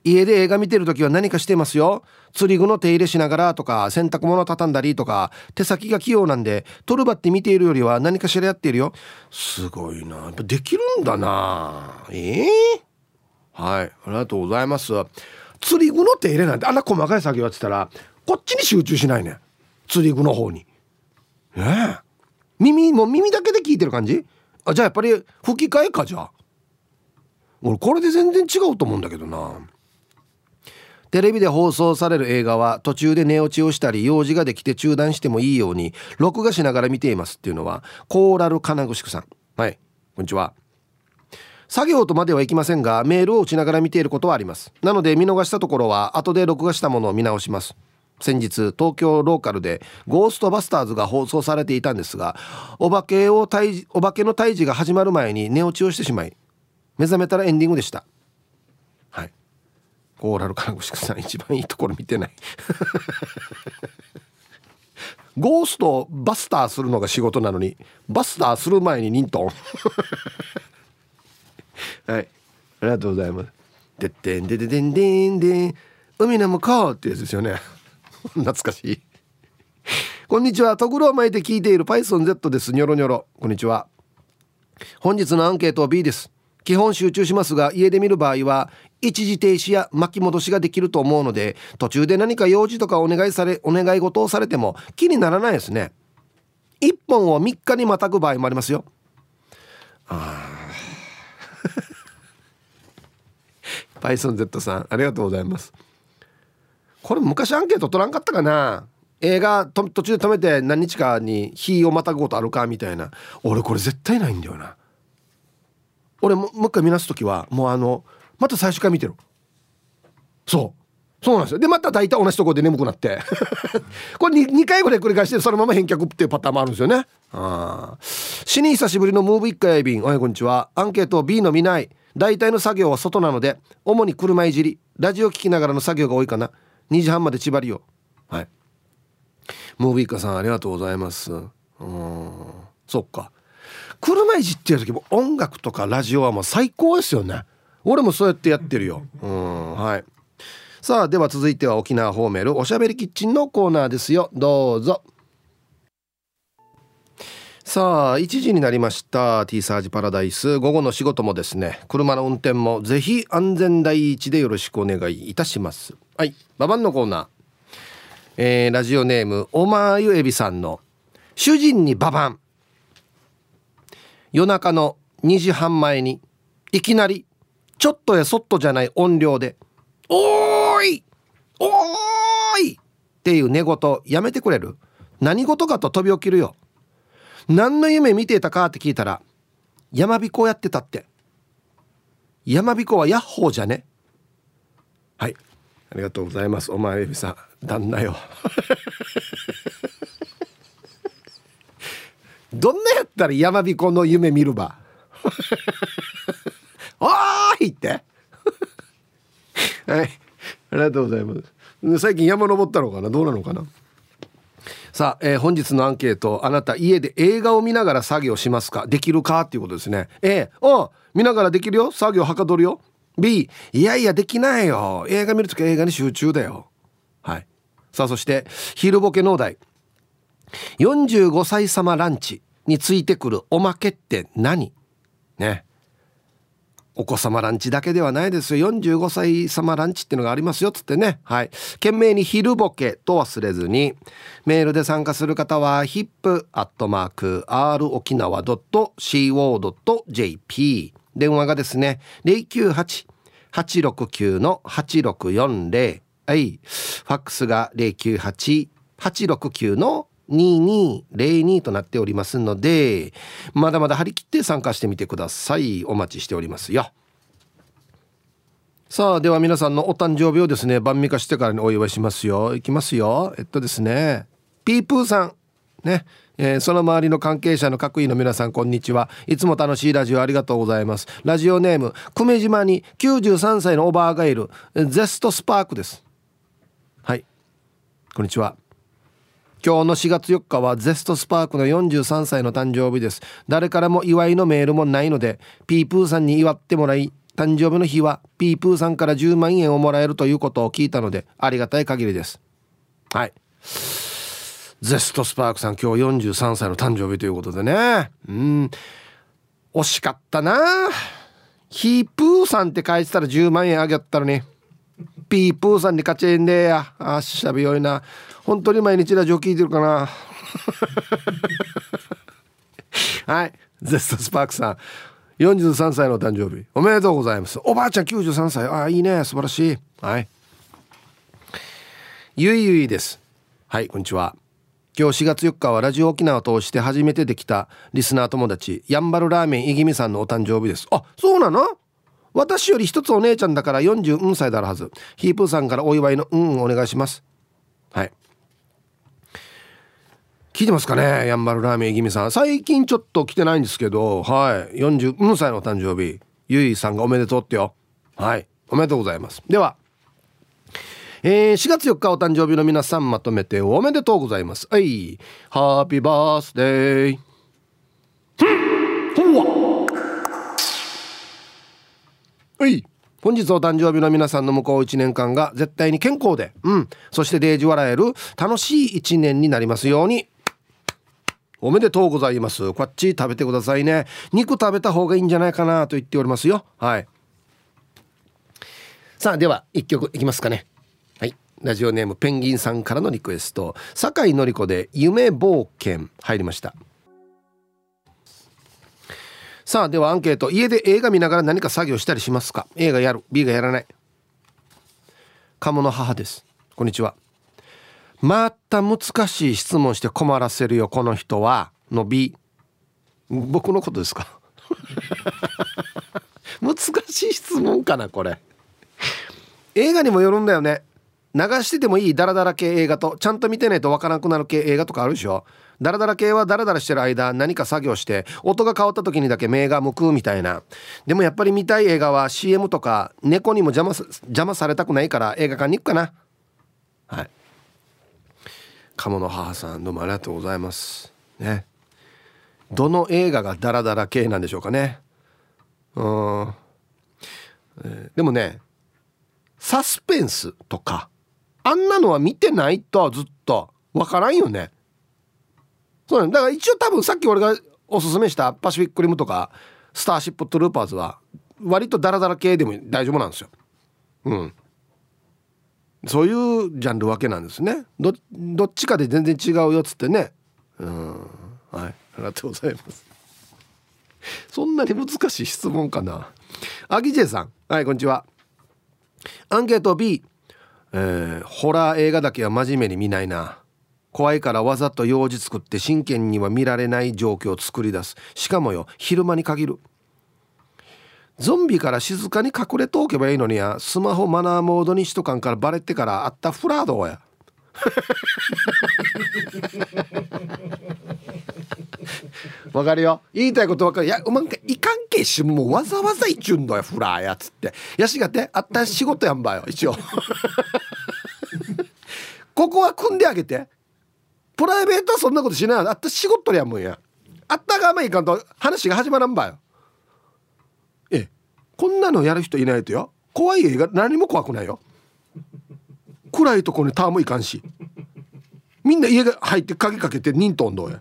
家で映画見てる時は何かしてますよ。釣り具の手入れしながらとか洗濯物畳んだりとか手先が器用なんでトルバって見ているよりは何かしらやっているよ。すごいな。やっぱできるんだな。ええー、はいありがとうございます。釣り具の手入れなんてあんな細かい作業やってたらこっちに集中しないね。釣り具の方に。ねえ耳も耳だけで聞いてる感じ？あじゃあやっぱり吹き替えかじゃあ。俺これで全然違うと思うんだけどな。テレビで放送される映画は途中で寝落ちをしたり用事ができて中断してもいいように録画しながら見ていますっていうのはコーラル金具宿さん。はいこんにちは。作業とまではいきませんがメールを打ちながら見ていることはあります。なので見逃したところは後で録画したものを見直します。先日東京ローカルでゴーストバスターズが放送されていたんですがお化けを退お化けの退治が始まる前に寝落ちをしてしまい目覚めたらエンディングでした。はい。オーラル看護師さん。一番いいところ見てない。ゴーストバスターするのが仕事なのにバスターする前にニントンはい。ありがとうございます。でってんでででんでんでん。海の向こうってやつですよね。懐かしい。こんにちは。とぐろを巻いて聞いている PythonZ です。ニョロニョロ。こんにちは。本日のアンケートは B です。基本集中しますが家で見る場合は一時停止や巻き戻しができると思うので途中で何か用事とかお願いされお願い事をされても気にならないですね。1本を3日にまたぐ場合もありますよ。ああ パイソン Z さんありがとうございます。これ昔アンケート取らんかったかな？映画途中で止めて何日かに日をまたぐことあるかみたいな。俺これ絶対ないんだよな。俺ももう一回見なす時はもうあのまた最初から見てるそう。そうなんですよ。でまた大体同じところで眠くなって。これ 2, 2回ぐらい繰り返してそのまま返却っていうパターンもあるんですよね。あ死に久しぶりのムーブ一回便おはようこんにちは。アンケート B の見ない。大体の作業は外なので主に車いじり。ラジオ聞きながらの作業が多いかな。2時半まで縛りよはい。ムービーカさんありがとうございます。うん。そっか。車いじってる時も音楽とかラジオはもう最高ですよね。俺もそうやってやってるよ。うん。はい。さあでは続いては沖縄ホーメルおしゃべりキッチンのコーナーですよ。どうぞ。さあ1時になりました。T サージパラダイス。午後の仕事もですね車の運転もぜひ安全第一でよろしくお願いいたします。はい。ババンのコーナー、えー、ラジオネームおまゆえびさんの主人にババン夜中の2時半前にいきなりちょっとやそっとじゃない音量で「おーいおーい!」っていう寝言やめてくれる？何事かと飛び起きるよ。何の夢見てたかって聞いたら山彦やってたって。山彦はヤッホーじゃね。はい。りがとうございます。お前エビさん旦那よ。どんなやったら山彦の夢見るば？おーいって。はい。ありがとうございます。最近山登ったのかな？どうなのかな？さあ、えー、本日のアンケートあなた家で映画を見ながら作業しますか？できるか？っていうことですね。A お見ながらできるよ。作業はかどるよ。B いやいやできないよ。映画見るとき映画に集中だよ。はい。さあそして昼ボケ農大45歳様ランチについてくるおまけって何？ね。お子様ランチだけではないですよ。45歳様ランチっていうのがありますよ。っつってね。はい。懸命に昼ボケと忘れずにメールで参加する方は hip.r 沖縄 .co.jp 電話がですね098-869の8640はい。ファックスが098-869の2202となっておりますのでまだまだ張り切って参加してみてください。お待ちしておりますよ。さあでは皆さんのお誕生日をですね晩味化してからにお祝いしますよ。いきますよ。えっとですねピープーさん。ね。えー、その周りの関係者の各位の皆さんこんにちは。いつも楽しいラジオありがとうございます。ラジオネーム久米島に93歳のおばあがいるゼストスパークです。はい。こんにちは。今日の4月4日はゼストスパークの43歳の誕生日です。誰からも祝いのメールもないのでピープーさんに祝ってもらい誕生日の日はピープーさんから10万円をもらえるということを聞いたのでありがたい限りです。はい。ゼストスパークさん今日43歳の誕生日ということでね。うん。惜しかったな。ヒープーさんって書いてたら10万円あげたのに。ピープーさんに勝ちえんでや。あしゃべよいな。本当に毎日ラジオ聞いてるかな。はい。ゼストスパークさん。43歳の誕生日。おめでとうございます。おばあちゃん93歳。あいいね。素晴らしい。はい。ゆいゆいです。はいこんにちは。今日4月4日はラジオ沖縄を通して初めてできたリスナー友達やんばるラーメンいぎみさんのお誕生日です。あそうなの？私より一つお姉ちゃんだから40歳だるはず。ヒープーさんからお祝いのうんお願いします。はい。聞いてますかね？やんばるラーメンいぎみさん。最近ちょっと来てないんですけどはい。40歳の誕生日。ゆいさんがおめでとうってよ。はい。おめでとうございます。ではえー、4月4日お誕生日の皆さんまとめておめでとうございます。はいハッピーバースデー。はい本日お誕生日の皆さんの向こう1年間が絶対に健康で、うん、そしてデージ笑える楽しい1年になりますように。おめでとうございます。こっち食べてくださいね。肉食べた方がいいんじゃないかなと言っておりますよ。はい。さあでは1曲いきますかね。ラジオネームペンギンさんからのリクエスト。酒井紀子で夢冒険。入りました。さあではアンケート。家で映画見ながら何か作業したりしますか？A がやる。B がやらない。鴨の母です。こんにちは。また難しい質問して困らせるよこの人は。の B 僕のことですか？難しい質問かなこれ。映画にもよるんだよね。流しててもいいダラダラ系映画とちゃんと見てないとわからなくなる系映画とかあるでしょ？ダラダラ系はダラダラしてる間何か作業して音が変わった時にだけ目が向くみたいな。でもやっぱり見たい映画は CM とか猫にも邪魔邪魔されたくないから映画館に行くかな。はい。鴨の母さんどうもありがとうございます。ね。どの映画がダラダラ系なんでしょうかね。うん、えー、でもねサスペンスとかあんなのは見てないとずっとわからんよね。そうなんだから一応多分さっき俺がおすすめしたパシフィックリムとかスターシップトゥルーパーズは割とダラダラ系でも大丈夫なんですよ。うん。そういうジャンル分けなんですね。どっちかで全然違うよっつってね。うん。はい。ありがとうございます。そんなに難しい質問かな。アギジェさん。はいこんにちは。アンケート B えー、ホラー映画だけは真面目に見ないな。怖いからわざと用事作って真剣には見られない状況を作り出す。しかもよ昼間に限る。ゾンビから静かに隠れておけばいいのにや。スマホマナーモードにしとかんからバレてからあったフラードや。わかるよ。言いたいことわかる。いやうまんかいかんけしもうわざわざいちゅんだよフラーやつって。やしがてあった仕事やんばよ一応。ここは組んであげて。プライベートはそんなことしないあった仕事やもんや。あったがまいかんと話が始まらんばよ。えこんなのやる人いないとよ。怖い映画何も怖くないよ。暗いとこにターもいかんし。みんな家が入って鍵かけて忍とんどうや。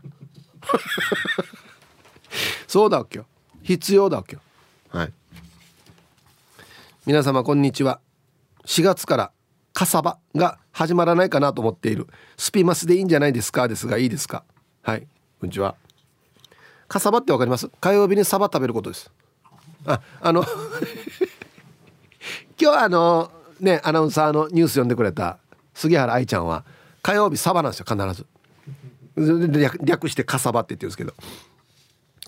そうだっけ？よ必要だっけ？よはい。皆様こんにちは。4月からカサバが始まらないかなと思っている。スピマスでいいんじゃないですか？ですがいいですか？はい。こんにちは。カサバってわかります？火曜日にサバ食べることです。ああの 今日あのねアナウンサーのニュース読んでくれた杉原愛ちゃんは火曜日サバなんですよ必ず略してカサバってってるんですけど。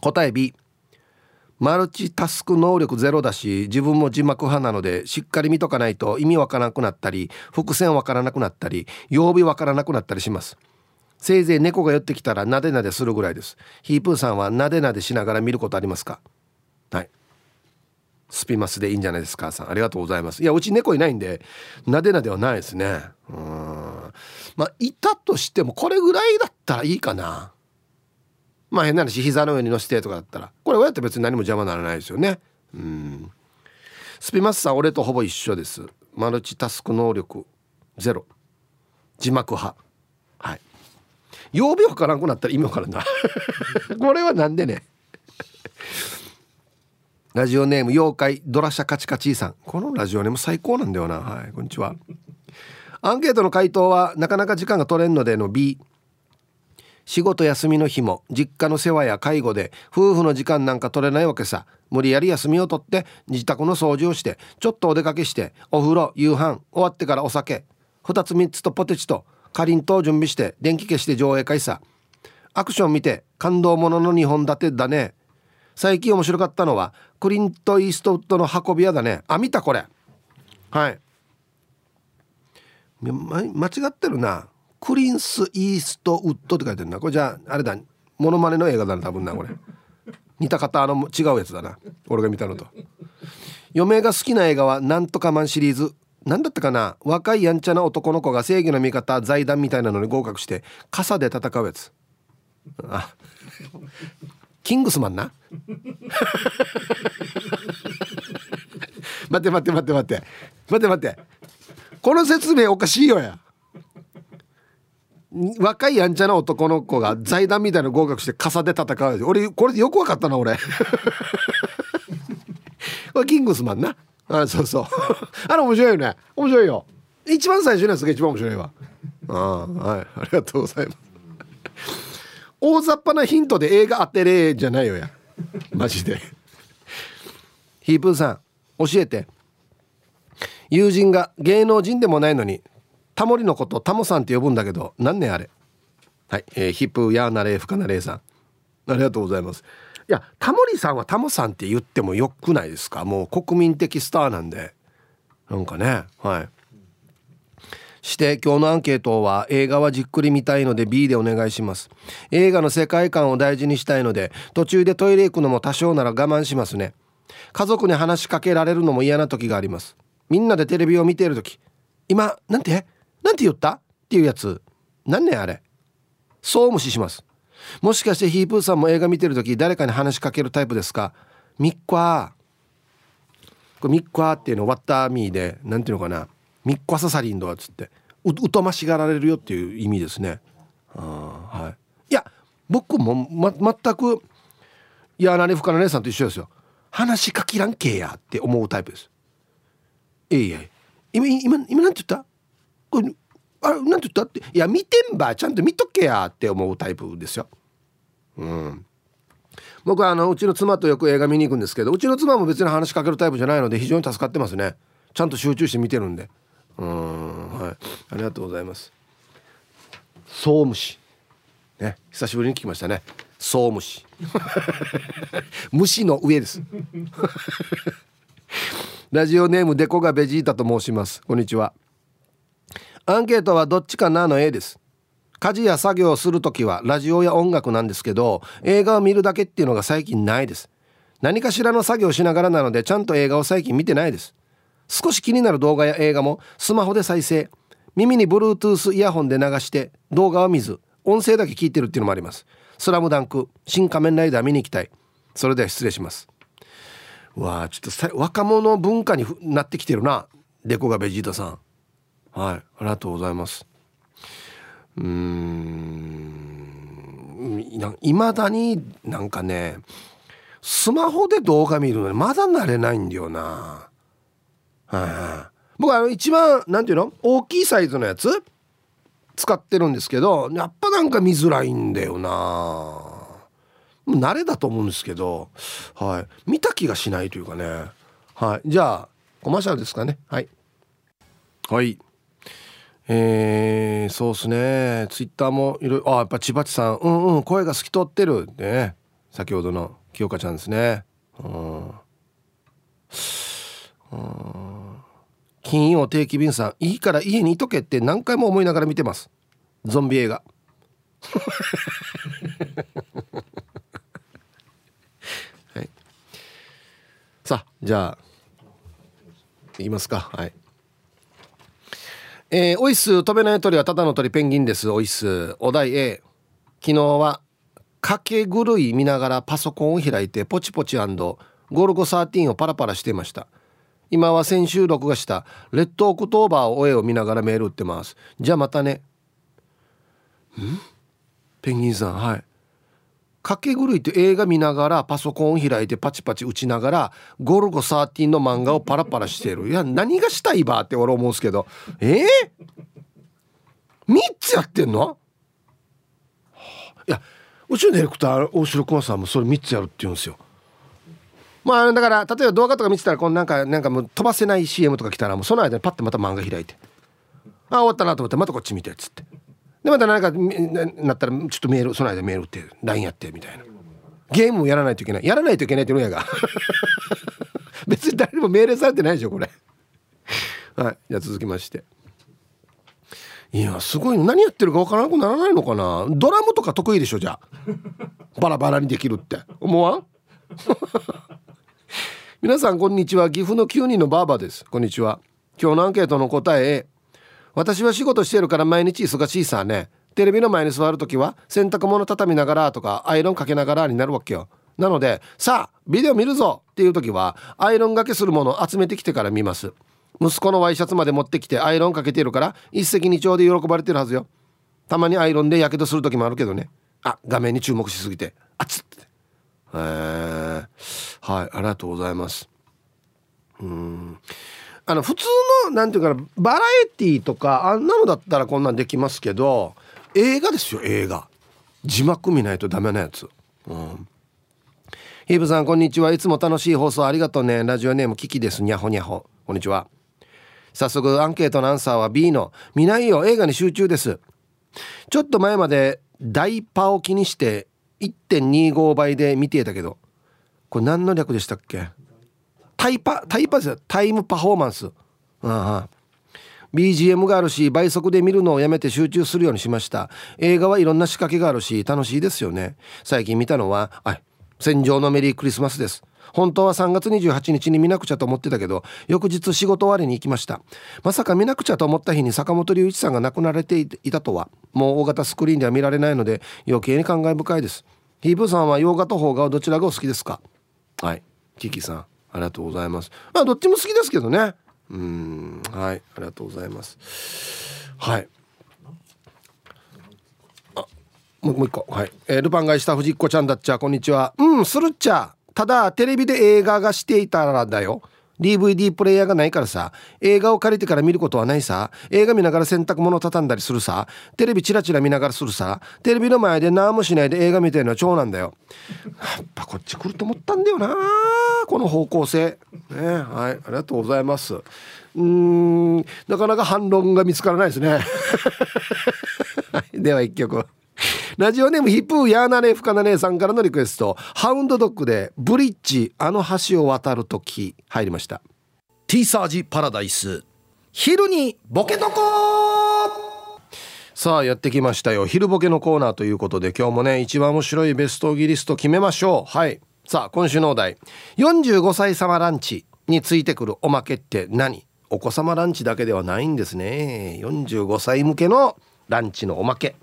答え B マルチタスク能力ゼロだし自分も字幕派なのでしっかり見とかないと意味わからなくなったり伏線わからなくなったり曜日わからなくなったりします。せいぜい猫が寄ってきたらなでなでするぐらいです。ヒープーさんはなでなでしながら見ることありますか？はい。スピマスでいいんじゃないですかさん。ありがとうございます。いやうち猫いないんでなでなではないですね。うん。まあいたとしてもこれぐらいだったらいいかな。まあ変な話膝の上に乗せてとかだったら。これ親って別に何も邪魔ならないですよね。うん。スピマスさん俺とほぼ一緒です。マルチタスク能力ゼロ。字幕派。はい。曜日わからんくなったら意味わからんな。これはなんでね。ラジオネーム妖怪ドラシャカチカチーさん。このラジオネーム最高なんだよな。はいこんにちは。アンケートの回答はなかなか時間が取れんのでの B 仕事休みの日も実家の世話や介護で夫婦の時間なんか取れないわけさ。無理やり休みを取って自宅の掃除をしてちょっとお出かけしてお風呂夕飯終わってからお酒。2つ3つとポテチとかりんとう準備して電気消して上映会さ。アクション見て感動ものの2本立てだね。最近面白かったのはクリント・イーストウッドの運び屋だね。あ見たこれ。はい。間違ってるな。クリンス・イーストウッドって書いてるな。これじゃああれだ。モノマネの映画だな多分なこれ。似た方あの違うやつだな。俺が見たのと。嫁が好きな映画はなんとかマンシリーズ。何だったかな。若いやんちゃな男の子が正義の味方財団みたいなのに合格して傘で戦うやつ。あ。キングスマンな。待って待って待って待って。待って待って。この説明おかしいよや。若いやんちゃな男の子が財団みたいな合格して傘で戦う。俺これよく分かったな俺。これキングスマンな。あそうそう。あれ面白いよね。面白いよ。一番最初のやつが一番面白いわ。あはい。ありがとうございます。大雑把なヒントで映画当てれじゃないよや。マジで。ヒープーさん教えて。友人が芸能人でもないのにタモリのことタモさんって呼ぶんだけど何年あれ？はい、えー、ヒップヤーナレーフカナレーさん。ありがとうございます。いやタモリさんはタモさんって言ってもよくないですか？もう国民的スターなんで。なんかねはい。して今日のアンケートは映画はじっくり見たいので B でお願いします。映画の世界観を大事にしたいので途中でトイレ行くのも多少なら我慢しますね。家族に話しかけられるのも嫌な時があります。みんなでテレビを見ている時今なんて？なんて言った？っていうやつ。何ねあれ。そう無視します。もしかしてヒープーさんも映画見てる時誰かに話しかけるタイプですか？ミックワこれミックワっていうのワッターミーで何ていうのかな？ミックワササリンドっつってうとましがられるよっていう意味ですね。あはい。いや僕も、ま、全くいや何深の姉さんと一緒ですよ。話しかけらんけやって思うタイプです。えいや。今今今なんて言った？これあれなんて言った？って。いや見てんばちゃんと見とけやって思うタイプですよ。うん。僕はあのうちの妻とよく映画見に行くんですけどうちの妻も別に話しかけるタイプじゃないので非常に助かってますね。ちゃんと集中して見てるんで。うん。はい。ありがとうございます。総虫ね。久しぶりに聞きましたね。総虫 虫の上ですラジオネームデコがベジータと申します。こんにちは。アンケートはどっちかなの A です。家事や作業をする時はラジオや音楽なんですけど映画を見るだけっていうのが最近ないです。何かしらの作業しながらなのでちゃんと映画を最近見てないです。少し気になる動画や映画もスマホで再生。耳に Bluetooth イヤホンで流して動画は見ず音声だけ聞いてるっていうのもあります。スラムダンク新仮面ライダー見に行きたい。それでは失礼します。わあちょっと若者文化になってきてるなデコがベジータさん。はいありがとうございます。うんいまだになんかねスマホで動画見るのにまだ慣れないんだよな。はい、僕は一番なんていうの大きいサイズのやつ使ってるんですけどやっぱなんか見づらいんだよな。慣れだと思うんですけど、はい、見た気がしないというかね。はい。じゃあコマーシャルですかね。はい。はい。えー、そうっすね。ツイッターもいろいろあやっぱ千葉地さん。うんうん。声が透き通ってる。ね。先ほどの清香ちゃんですね。うん。金曜定期便さん。いいから家にいとけって何回も思いながら見てます。ゾンビ映画はい、さあじゃあいますか。はい。えー、オイス飛べない鳥はただの鳥ペンギンです。オイス。お題 A 昨日はかけ狂い見ながらパソコンを開いてポチポチ。ゴルゴ13をパラパラしていました。今は先週録画した。レッドオクトーバーを絵を見ながらメール打ってます。じゃあまたね。ん？ペンギンさん。はい。賭ケグルイって映画見ながらパソコン開いてパチパチ打ちながらゴルゴ13の漫画をパラパラしてる。いや何がしたいばって俺思うんですけど。えー、3つやってんの？いやうちのディレクター大城駒さんもそれ3つやるって言うんですよ。まあだから例えば動画とか見てたらこのなんかなんかもう飛ばせない CM とか来たらもうその間にパッてまた漫画開いて。あ終わったなと思ってまたこっち見てっつって。でまたなんかなったらちょっとメールその間メールって LINE やってみたいな。ゲームをやらないといけない。やらないといけないっていうのやが。別に誰にも命令されてないでしょこれ。はい。じゃあ続きまして。いやすごい。何やってるかわからなくならないのかな。ドラムとか得意でしょじゃあ。バラバラにできるって。思わん？皆さんこんにちは。岐阜の9人のばあばです。こんにちは。今日のアンケートの答え私は仕事してるから毎日忙しいさね。テレビの前に座る時は洗濯物畳みながらとかアイロンかけながらになるわけよ。なのでさあビデオ見るぞっていう時はアイロンがけするものを集めてきてから見ます。息子のワイシャツまで持ってきてアイロンかけてるから一石二鳥で喜ばれてるはずよ。たまにアイロンでやけどする時もあるけどね。あ画面に注目しすぎて。あっつって。へえ、はいありがとうございます。うん。あの普通のなんていうかなバラエティーとかあんなのだったらこんなんできますけど映画ですよ映画。字幕見ないとダメなやつ。うん。ヒーブさんこんにちは。いつも楽しい放送ありがとうね。ラジオネームキキです。にゃほにゃほ。こんにちは。早速アンケートのアンサーは B の見ないよ。映画に集中です。ちょっと前まで大パを気にして1.25倍で見ていたけどこれ何の略でしたっけ？タイパタイパですタイムパフォーマンス。ああ。BGM があるし倍速で見るのをやめて集中するようにしました。映画はいろんな仕掛けがあるし楽しいですよね。最近見たのははい戦場のメリークリスマスです。本当は3月28日に見なくちゃと思ってたけど翌日仕事終わりに行きました。まさか見なくちゃと思った日に坂本龍一さんが亡くなられていたとはもう大型スクリーンでは見られないので余計に感慨深いです。ヒープさんは洋画と邦画はどちらがお好きですか？はい。キキさん。ありがとうございます。まあどっちも好きですけどね。うん。はい。ありがとうございます。はい。あもう一個。はい、えー、ルパンがした藤子ちゃんだっちゃこんにちは。うんするっちゃ。ただテレビで映画がしていたらだよ。DVD プレイヤーがないからさ。映画を借りてから見ることはないさ。映画見ながら洗濯物畳んだりするさ。テレビチラチラ見ながらするさ。テレビの前で何もしないで映画見てるのは長なんだよ。やっぱこっち来ると思ったんだよな。この方向性。ねはい。ありがとうございます。うん。なかなか反論が見つからないですね。では一曲。ラジオネームヒップーヤーナレフカナ姉さんからのリクエスト。ハウンドドッグでブリッジあの橋を渡るとき入りました。ティーサージパラダイス。昼にボケとこさあやってきましたよ。昼ボケのコーナーということで今日もね一番面白いベストギリスト決めましょう。はい。さあ今週のお題。45歳様ランチについてくるおまけって何？お子様ランチだけではないんですね。45歳向けのランチのおまけ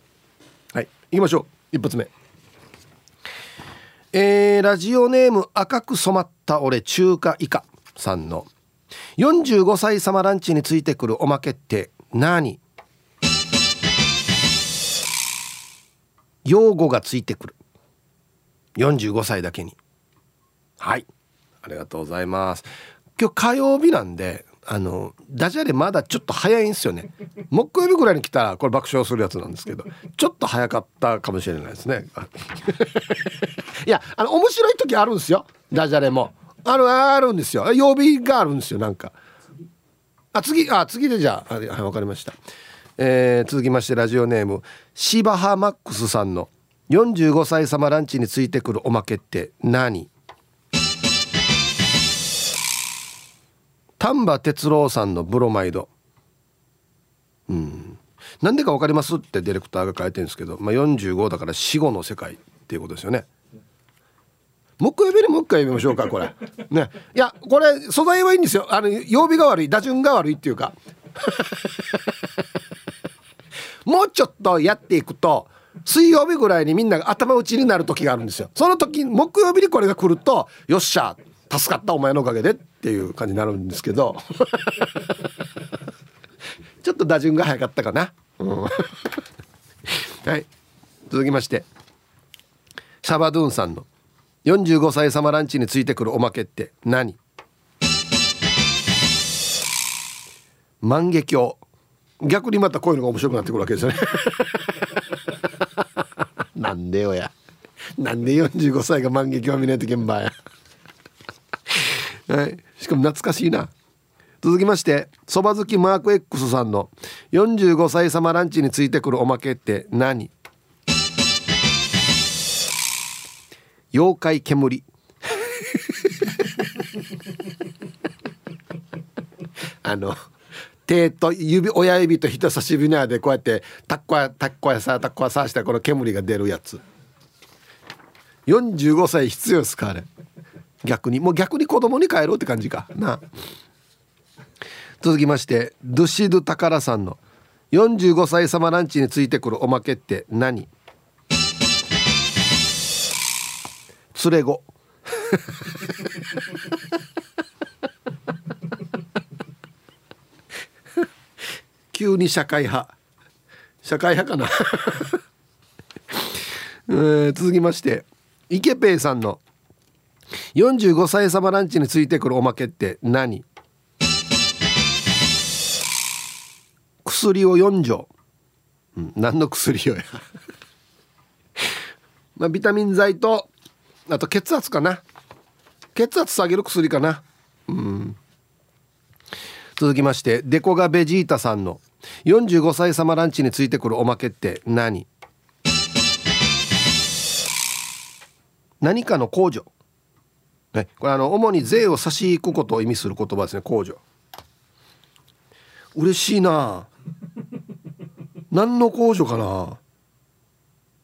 行きましょう。一発目。えー、ラジオネーム赤く染まった俺中華以下。さんの。45歳様ランチについてくるおまけって何用語がついてくる。45歳だけに。はい。ありがとうございます。今日火曜日なんであのダジャレまだちょっと早いんですよね。木曜日ぐらいに来たらこれ爆笑するやつなんですけどちょっと早かったかもしれないですね。いやあの面白い時あるんですよ。ダジャレも。あるあるんですよ。曜日があるんですよなんか。あ次あ次でじゃあはい分かりました。えー、続きましてラジオネームシバハマックスさんの45歳様ランチについてくるおまけって何？丹波哲郎さんのブロマイド。うん。なんでか分かりますってディレクターが書いてるんですけど、まあ、45だから死後の世界っていうことですよね。木曜日にもう一回読みましょうかこれ。ね。いやこれ素材はいいんですよ。あの曜日が悪い打順が悪いっていうか。もうちょっとやっていくと水曜日ぐらいにみんなが頭打ちになる時があるんですよ。その時木曜日にこれが来るとよっしゃ助かったお前のおかげでってていう感じになるんですけど。ちょっと打順が早かったかな、うん、はい。続きまして。シャバドゥンさんの。45歳様ランチについてくるおまけって何？万華鏡。逆にまたこういうのが面白くなってくるわけですよね。なんでよや。なんで45歳が万華鏡見ないといけんばや。はい、しかも懐かしいな。続きましてそば好きマーク X さんの45歳様ランチについてくるおまけって何？妖怪煙。あの手と指親指と人差し指の間でこうやってタッコやタッコやさタッコやさしてこの煙が出るやつ。45歳必要ですかあれ。逆に。もう逆に子供に帰ろうって感じか。な。続きましてドゥシドゥタカラさんの45歳様ランチについてくるおまけって何？連れ子。急に社会派。社会派かな。えー、続きましてイケペイさんの45歳様ランチについてくるおまけって何？薬を4錠、うん、何の薬よ。や まあビタミン剤とあと血圧かな。血圧下げる薬かな。うん。続きましてデコがベジータさんの45歳様ランチについてくるおまけって何？何かの控除ね、これあの主に税を差し引くことを意味する言葉ですね控除嬉しいな。何の控除かな。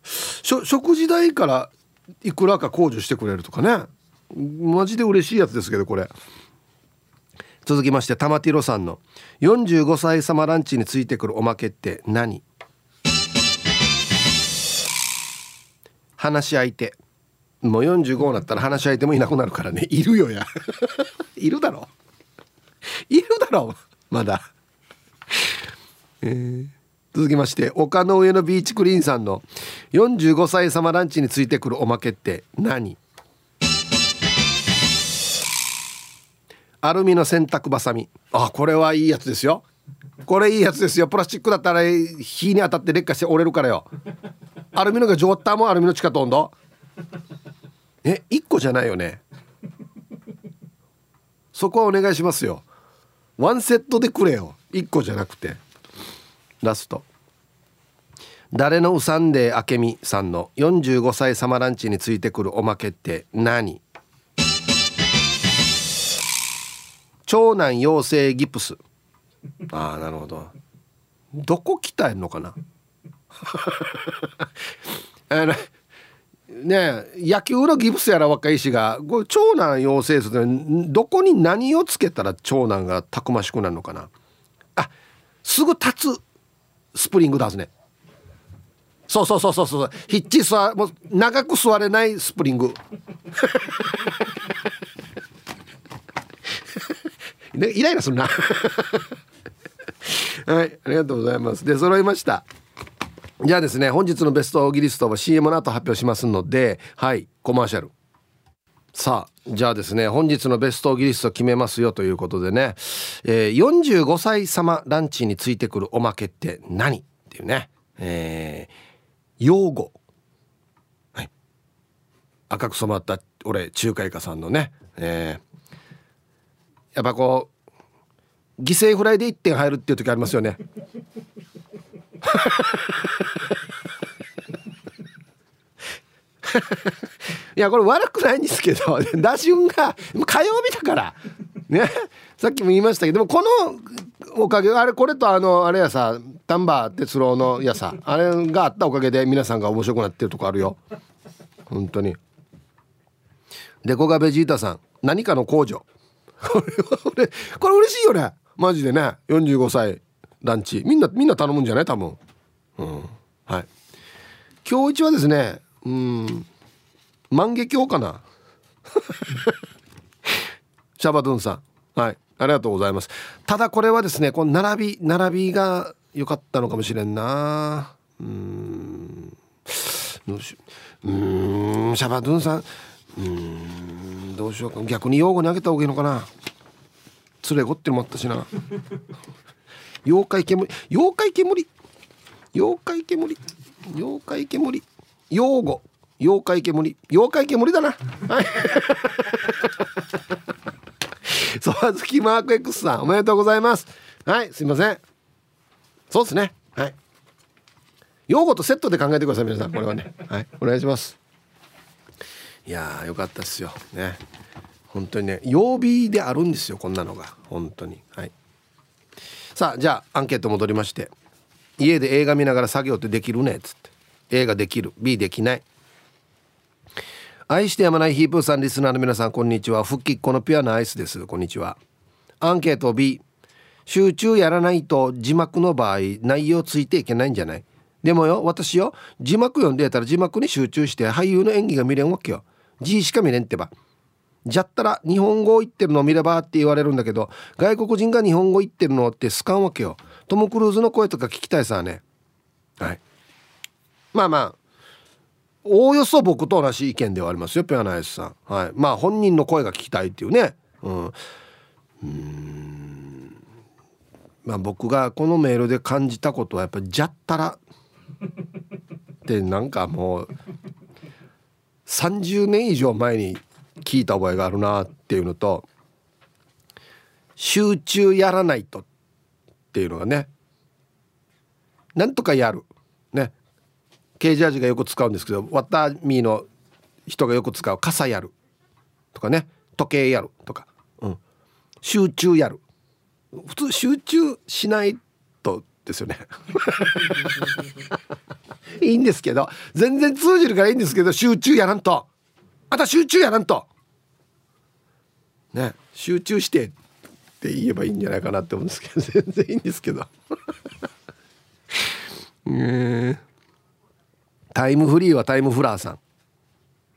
食事代からいくらか控除してくれるとかね。マジで嬉しいやつですけどこれ。続きまして玉ティロさんの。45歳様ランチについてくるおまけって何？話し相手。もう45になったら話し相手もいなくなるからね。いるよや。いるだろ。いるだろ。まだ。えー、続きまして丘の上のビーチクリーンさんの45歳様ランチについてくるおまけって何？アルミの洗濯バサミ。あこれはいいやつですよ。これいいやつですよ。プラスチックだったら火に当たって劣化して折れるからよ。アルミのが上ったもアルミの地下と温度。え1個じゃないよね。そこはお願いしますよ。ワンセットでくれよ。1個じゃなくて。ラスト。誰のうさんであけみさんの45歳サマランチについてくるおまけって何？長男陽性ギプス。ああなるほど。どこ鍛えんのかな？あのね野球のギプスやら若い石がこれ長男陽性するどこに何をつけたら長男がたくましくなるのかな。あすぐ立つスプリングだすね。そうそうそうそうそう。ヒッチ座もう長く座れないスプリング。イライラするな。はいありがとうございます。で揃いました。じゃあですね本日のベストギリストは CM の後発表しますのではいコマーシャル。さあじゃあですね本日のベストギリスト決めますよということでね、えー、45歳様ランチについてくるおまけって何？っていうね、えー用語、はい、赤く染まった俺中華イカさんのね、えー、やっぱこう犠牲フライで1点入るっていう時ありますよね。いやこれ悪くないんですけど 打順が火曜日だから。ね。さっきも言いましたけどもこのおかげあれこれとあのあれやさ丹波哲郎のやさあれがあったおかげで皆さんが面白くなってるとこあるよ。本当に。デコガベジータさん何かの工場。これこれ嬉しいよね。マジでね。45歳。ランチ。みんなみんな頼むんじゃない？多分。うん。はい。今日一はですねうん。万華鏡かな？シャバドゥンさん。はい。ありがとうございます。ただこれはですねこの並び並びが良かったのかもしれんな。うん。どうしよう。うんシャバドゥンさん。うんどうしようか。逆に用語にあげた方がいいのかな。連れ子ってもあったしな。妖怪煙妖怪煙？妖怪煙？妖怪煙？用語。妖怪煙？妖怪煙だな。はい。そば好きマーク X さんおめでとうございます。はいすいません。そうですね。はい。用語とセットで考えてください皆さん。これはね。はいお願いします。いやーよかったですよ。ね。本当にね曜日であるんですよこんなのが。本当に。はい。さあじゃあアンケート戻りまして。家で映画見ながら作業ってできるね。っつって。A ができる。B できない。愛してやまないヒープーさんリスナーの皆さんこんにちは。復帰っ子のピュアなアイスです。こんにちは。アンケート B 集中やらないと字幕の場合内容ついていけないんじゃない？でもよ私よ字幕読んでたら字幕に集中して俳優の演技が見れんわけよ。字しか見れんってば。じゃったら日本語を言ってるのを見ればって言われるんだけど外国人が日本語言ってるのって好かんわけよ。トム・クルーズの声とか聞きたいさね。はい。まあまあおおよそ僕と同じ意見ではありますよピアノアイスさん。はい。まあ本人の声が聞きたいっていうね。うん。うん。まあ、僕がこのメールで感じたことはやっぱ「じゃったら」ってなんかもう30年以上前に聞いた覚えがあるなっていうのと「集中やらないと」っていうのがねなんとかやる。ね。ケージャージがよく使うんですけどワタミーの人がよく使う傘やる。とかね。時計やるとか、うん、集中やる。普通集中しないとですよね。いいんですけど全然通じるからいいんですけど集中やらんと。あた集中やらんと。ね集中してって言えばいいんじゃないかなって思うんですけど全然いいんですけど。えタイムフリーはタイムフラーさん。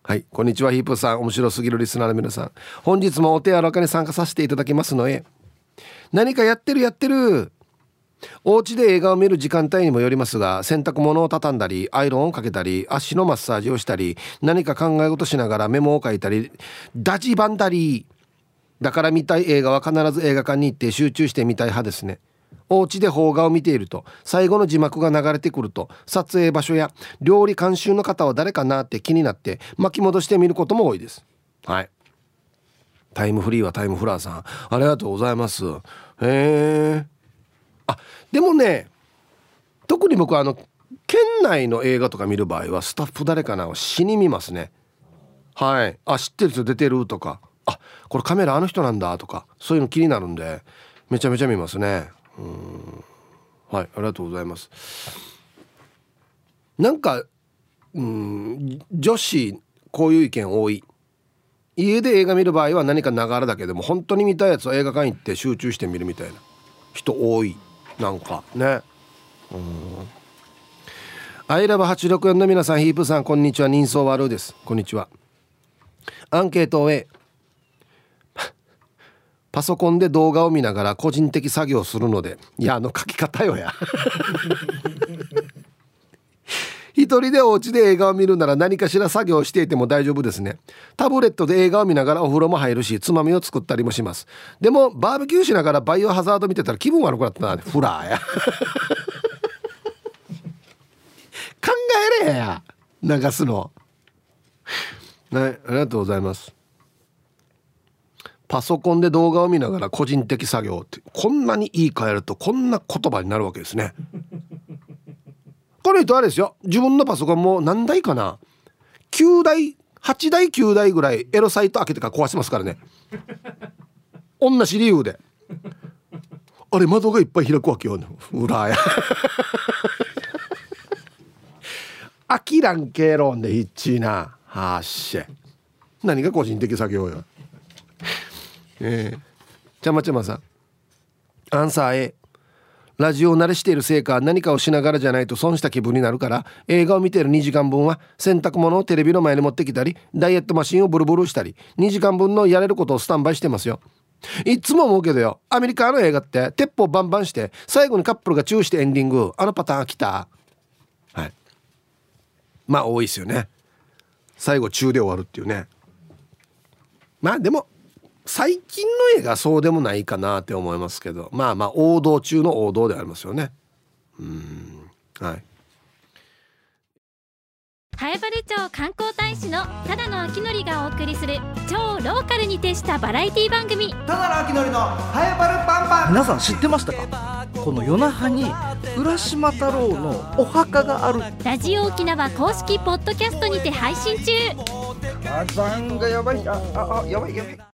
はいこんにちはヒープさん。面白すぎるリスナーの皆さん。本日もお手柔らかに参加させていただきますので何かやってるやってる。お家で映画を見る時間帯にもよりますが洗濯物を畳んだりアイロンをかけたり足のマッサージをしたり何か考え事しながらメモを書いたりダジバンダリー。だから見たい映画は必ず映画館に行って集中して見たい派ですね。お家で邦画を見ていると最後の字幕が流れてくると撮影場所や料理監修の方は誰かなって気になって巻き戻してみることも多いです。はい。タイムフリーはタイムフラーさん。ありがとうございます。へえあでもね特に僕あの県内の映画とか見る場合はスタッフ誰かなを死に見ますね。はい。あ知ってる人出てるとか。あこれカメラあの人なんだとか。そういうの気になるんでめちゃめちゃ見ますね。うん。はいありがとうございます。なんかうん女子こういう意見多い。家で映画見る場合は何かながらだけでも本当に見たいやつは映画館行って集中して見るみたいな人多い。なんかね。うん。アイラブ864の皆さんヒープさんこんにちは。人相悪です。こんにちは。アンケートを A パソコンで動画を見ながら個人的作業するのでいやあの書き方よや。一人でお家で映画を見るなら何かしら作業していても大丈夫ですね。タブレットで映画を見ながらお風呂も入るしつまみを作ったりもします。でもバーベキューしながらバイオハザード見てたら気分悪くなったなフラーや。考えれや。流すの。はいありがとうございます。パソコンで動画を見ながら個人的作業ってこんなに言い換えるとこんな言葉になるわけですね。この人あれですよ。自分のパソコンも何台かな。9台8台9台ぐらいエロサイト開けてから壊してますからね。同じ理由で。あれ窓がいっぱい開くわけよ。裏や。あきらんけろんでいっちいな。はっしゃ。何が個人的作業よ。えー、ちゃまちゃまさん。アンサー A ラジオ慣れしているせいか何かをしながらじゃないと損した気分になるから映画を見てる2時間分は洗濯物をテレビの前に持ってきたりダイエットマシンをブルブルしたり2時間分のやれることをスタンバイしてますよ。いつも思うけどよ。アメリカの映画って鉄砲バンバンして最後にカップルがチューしてエンディング。あのパターン来た。はい。まあ多いですよね。最後中で終わるっていうね。まあでも最近の映画そうでもないかなって思いますけどまあまあ王道中の王道でありますよね。うん。はい。南風原町観光大使のただの秋のがお送りする超ローカルに徹したバラエティ番組。ただの秋のりの早原パンパン。皆さん知ってましたか？この夜那覇に浦島太郎のお墓がある。ラジオ沖縄公式ポッドキャストにて配信中。火山がやばい。あああやばいやばい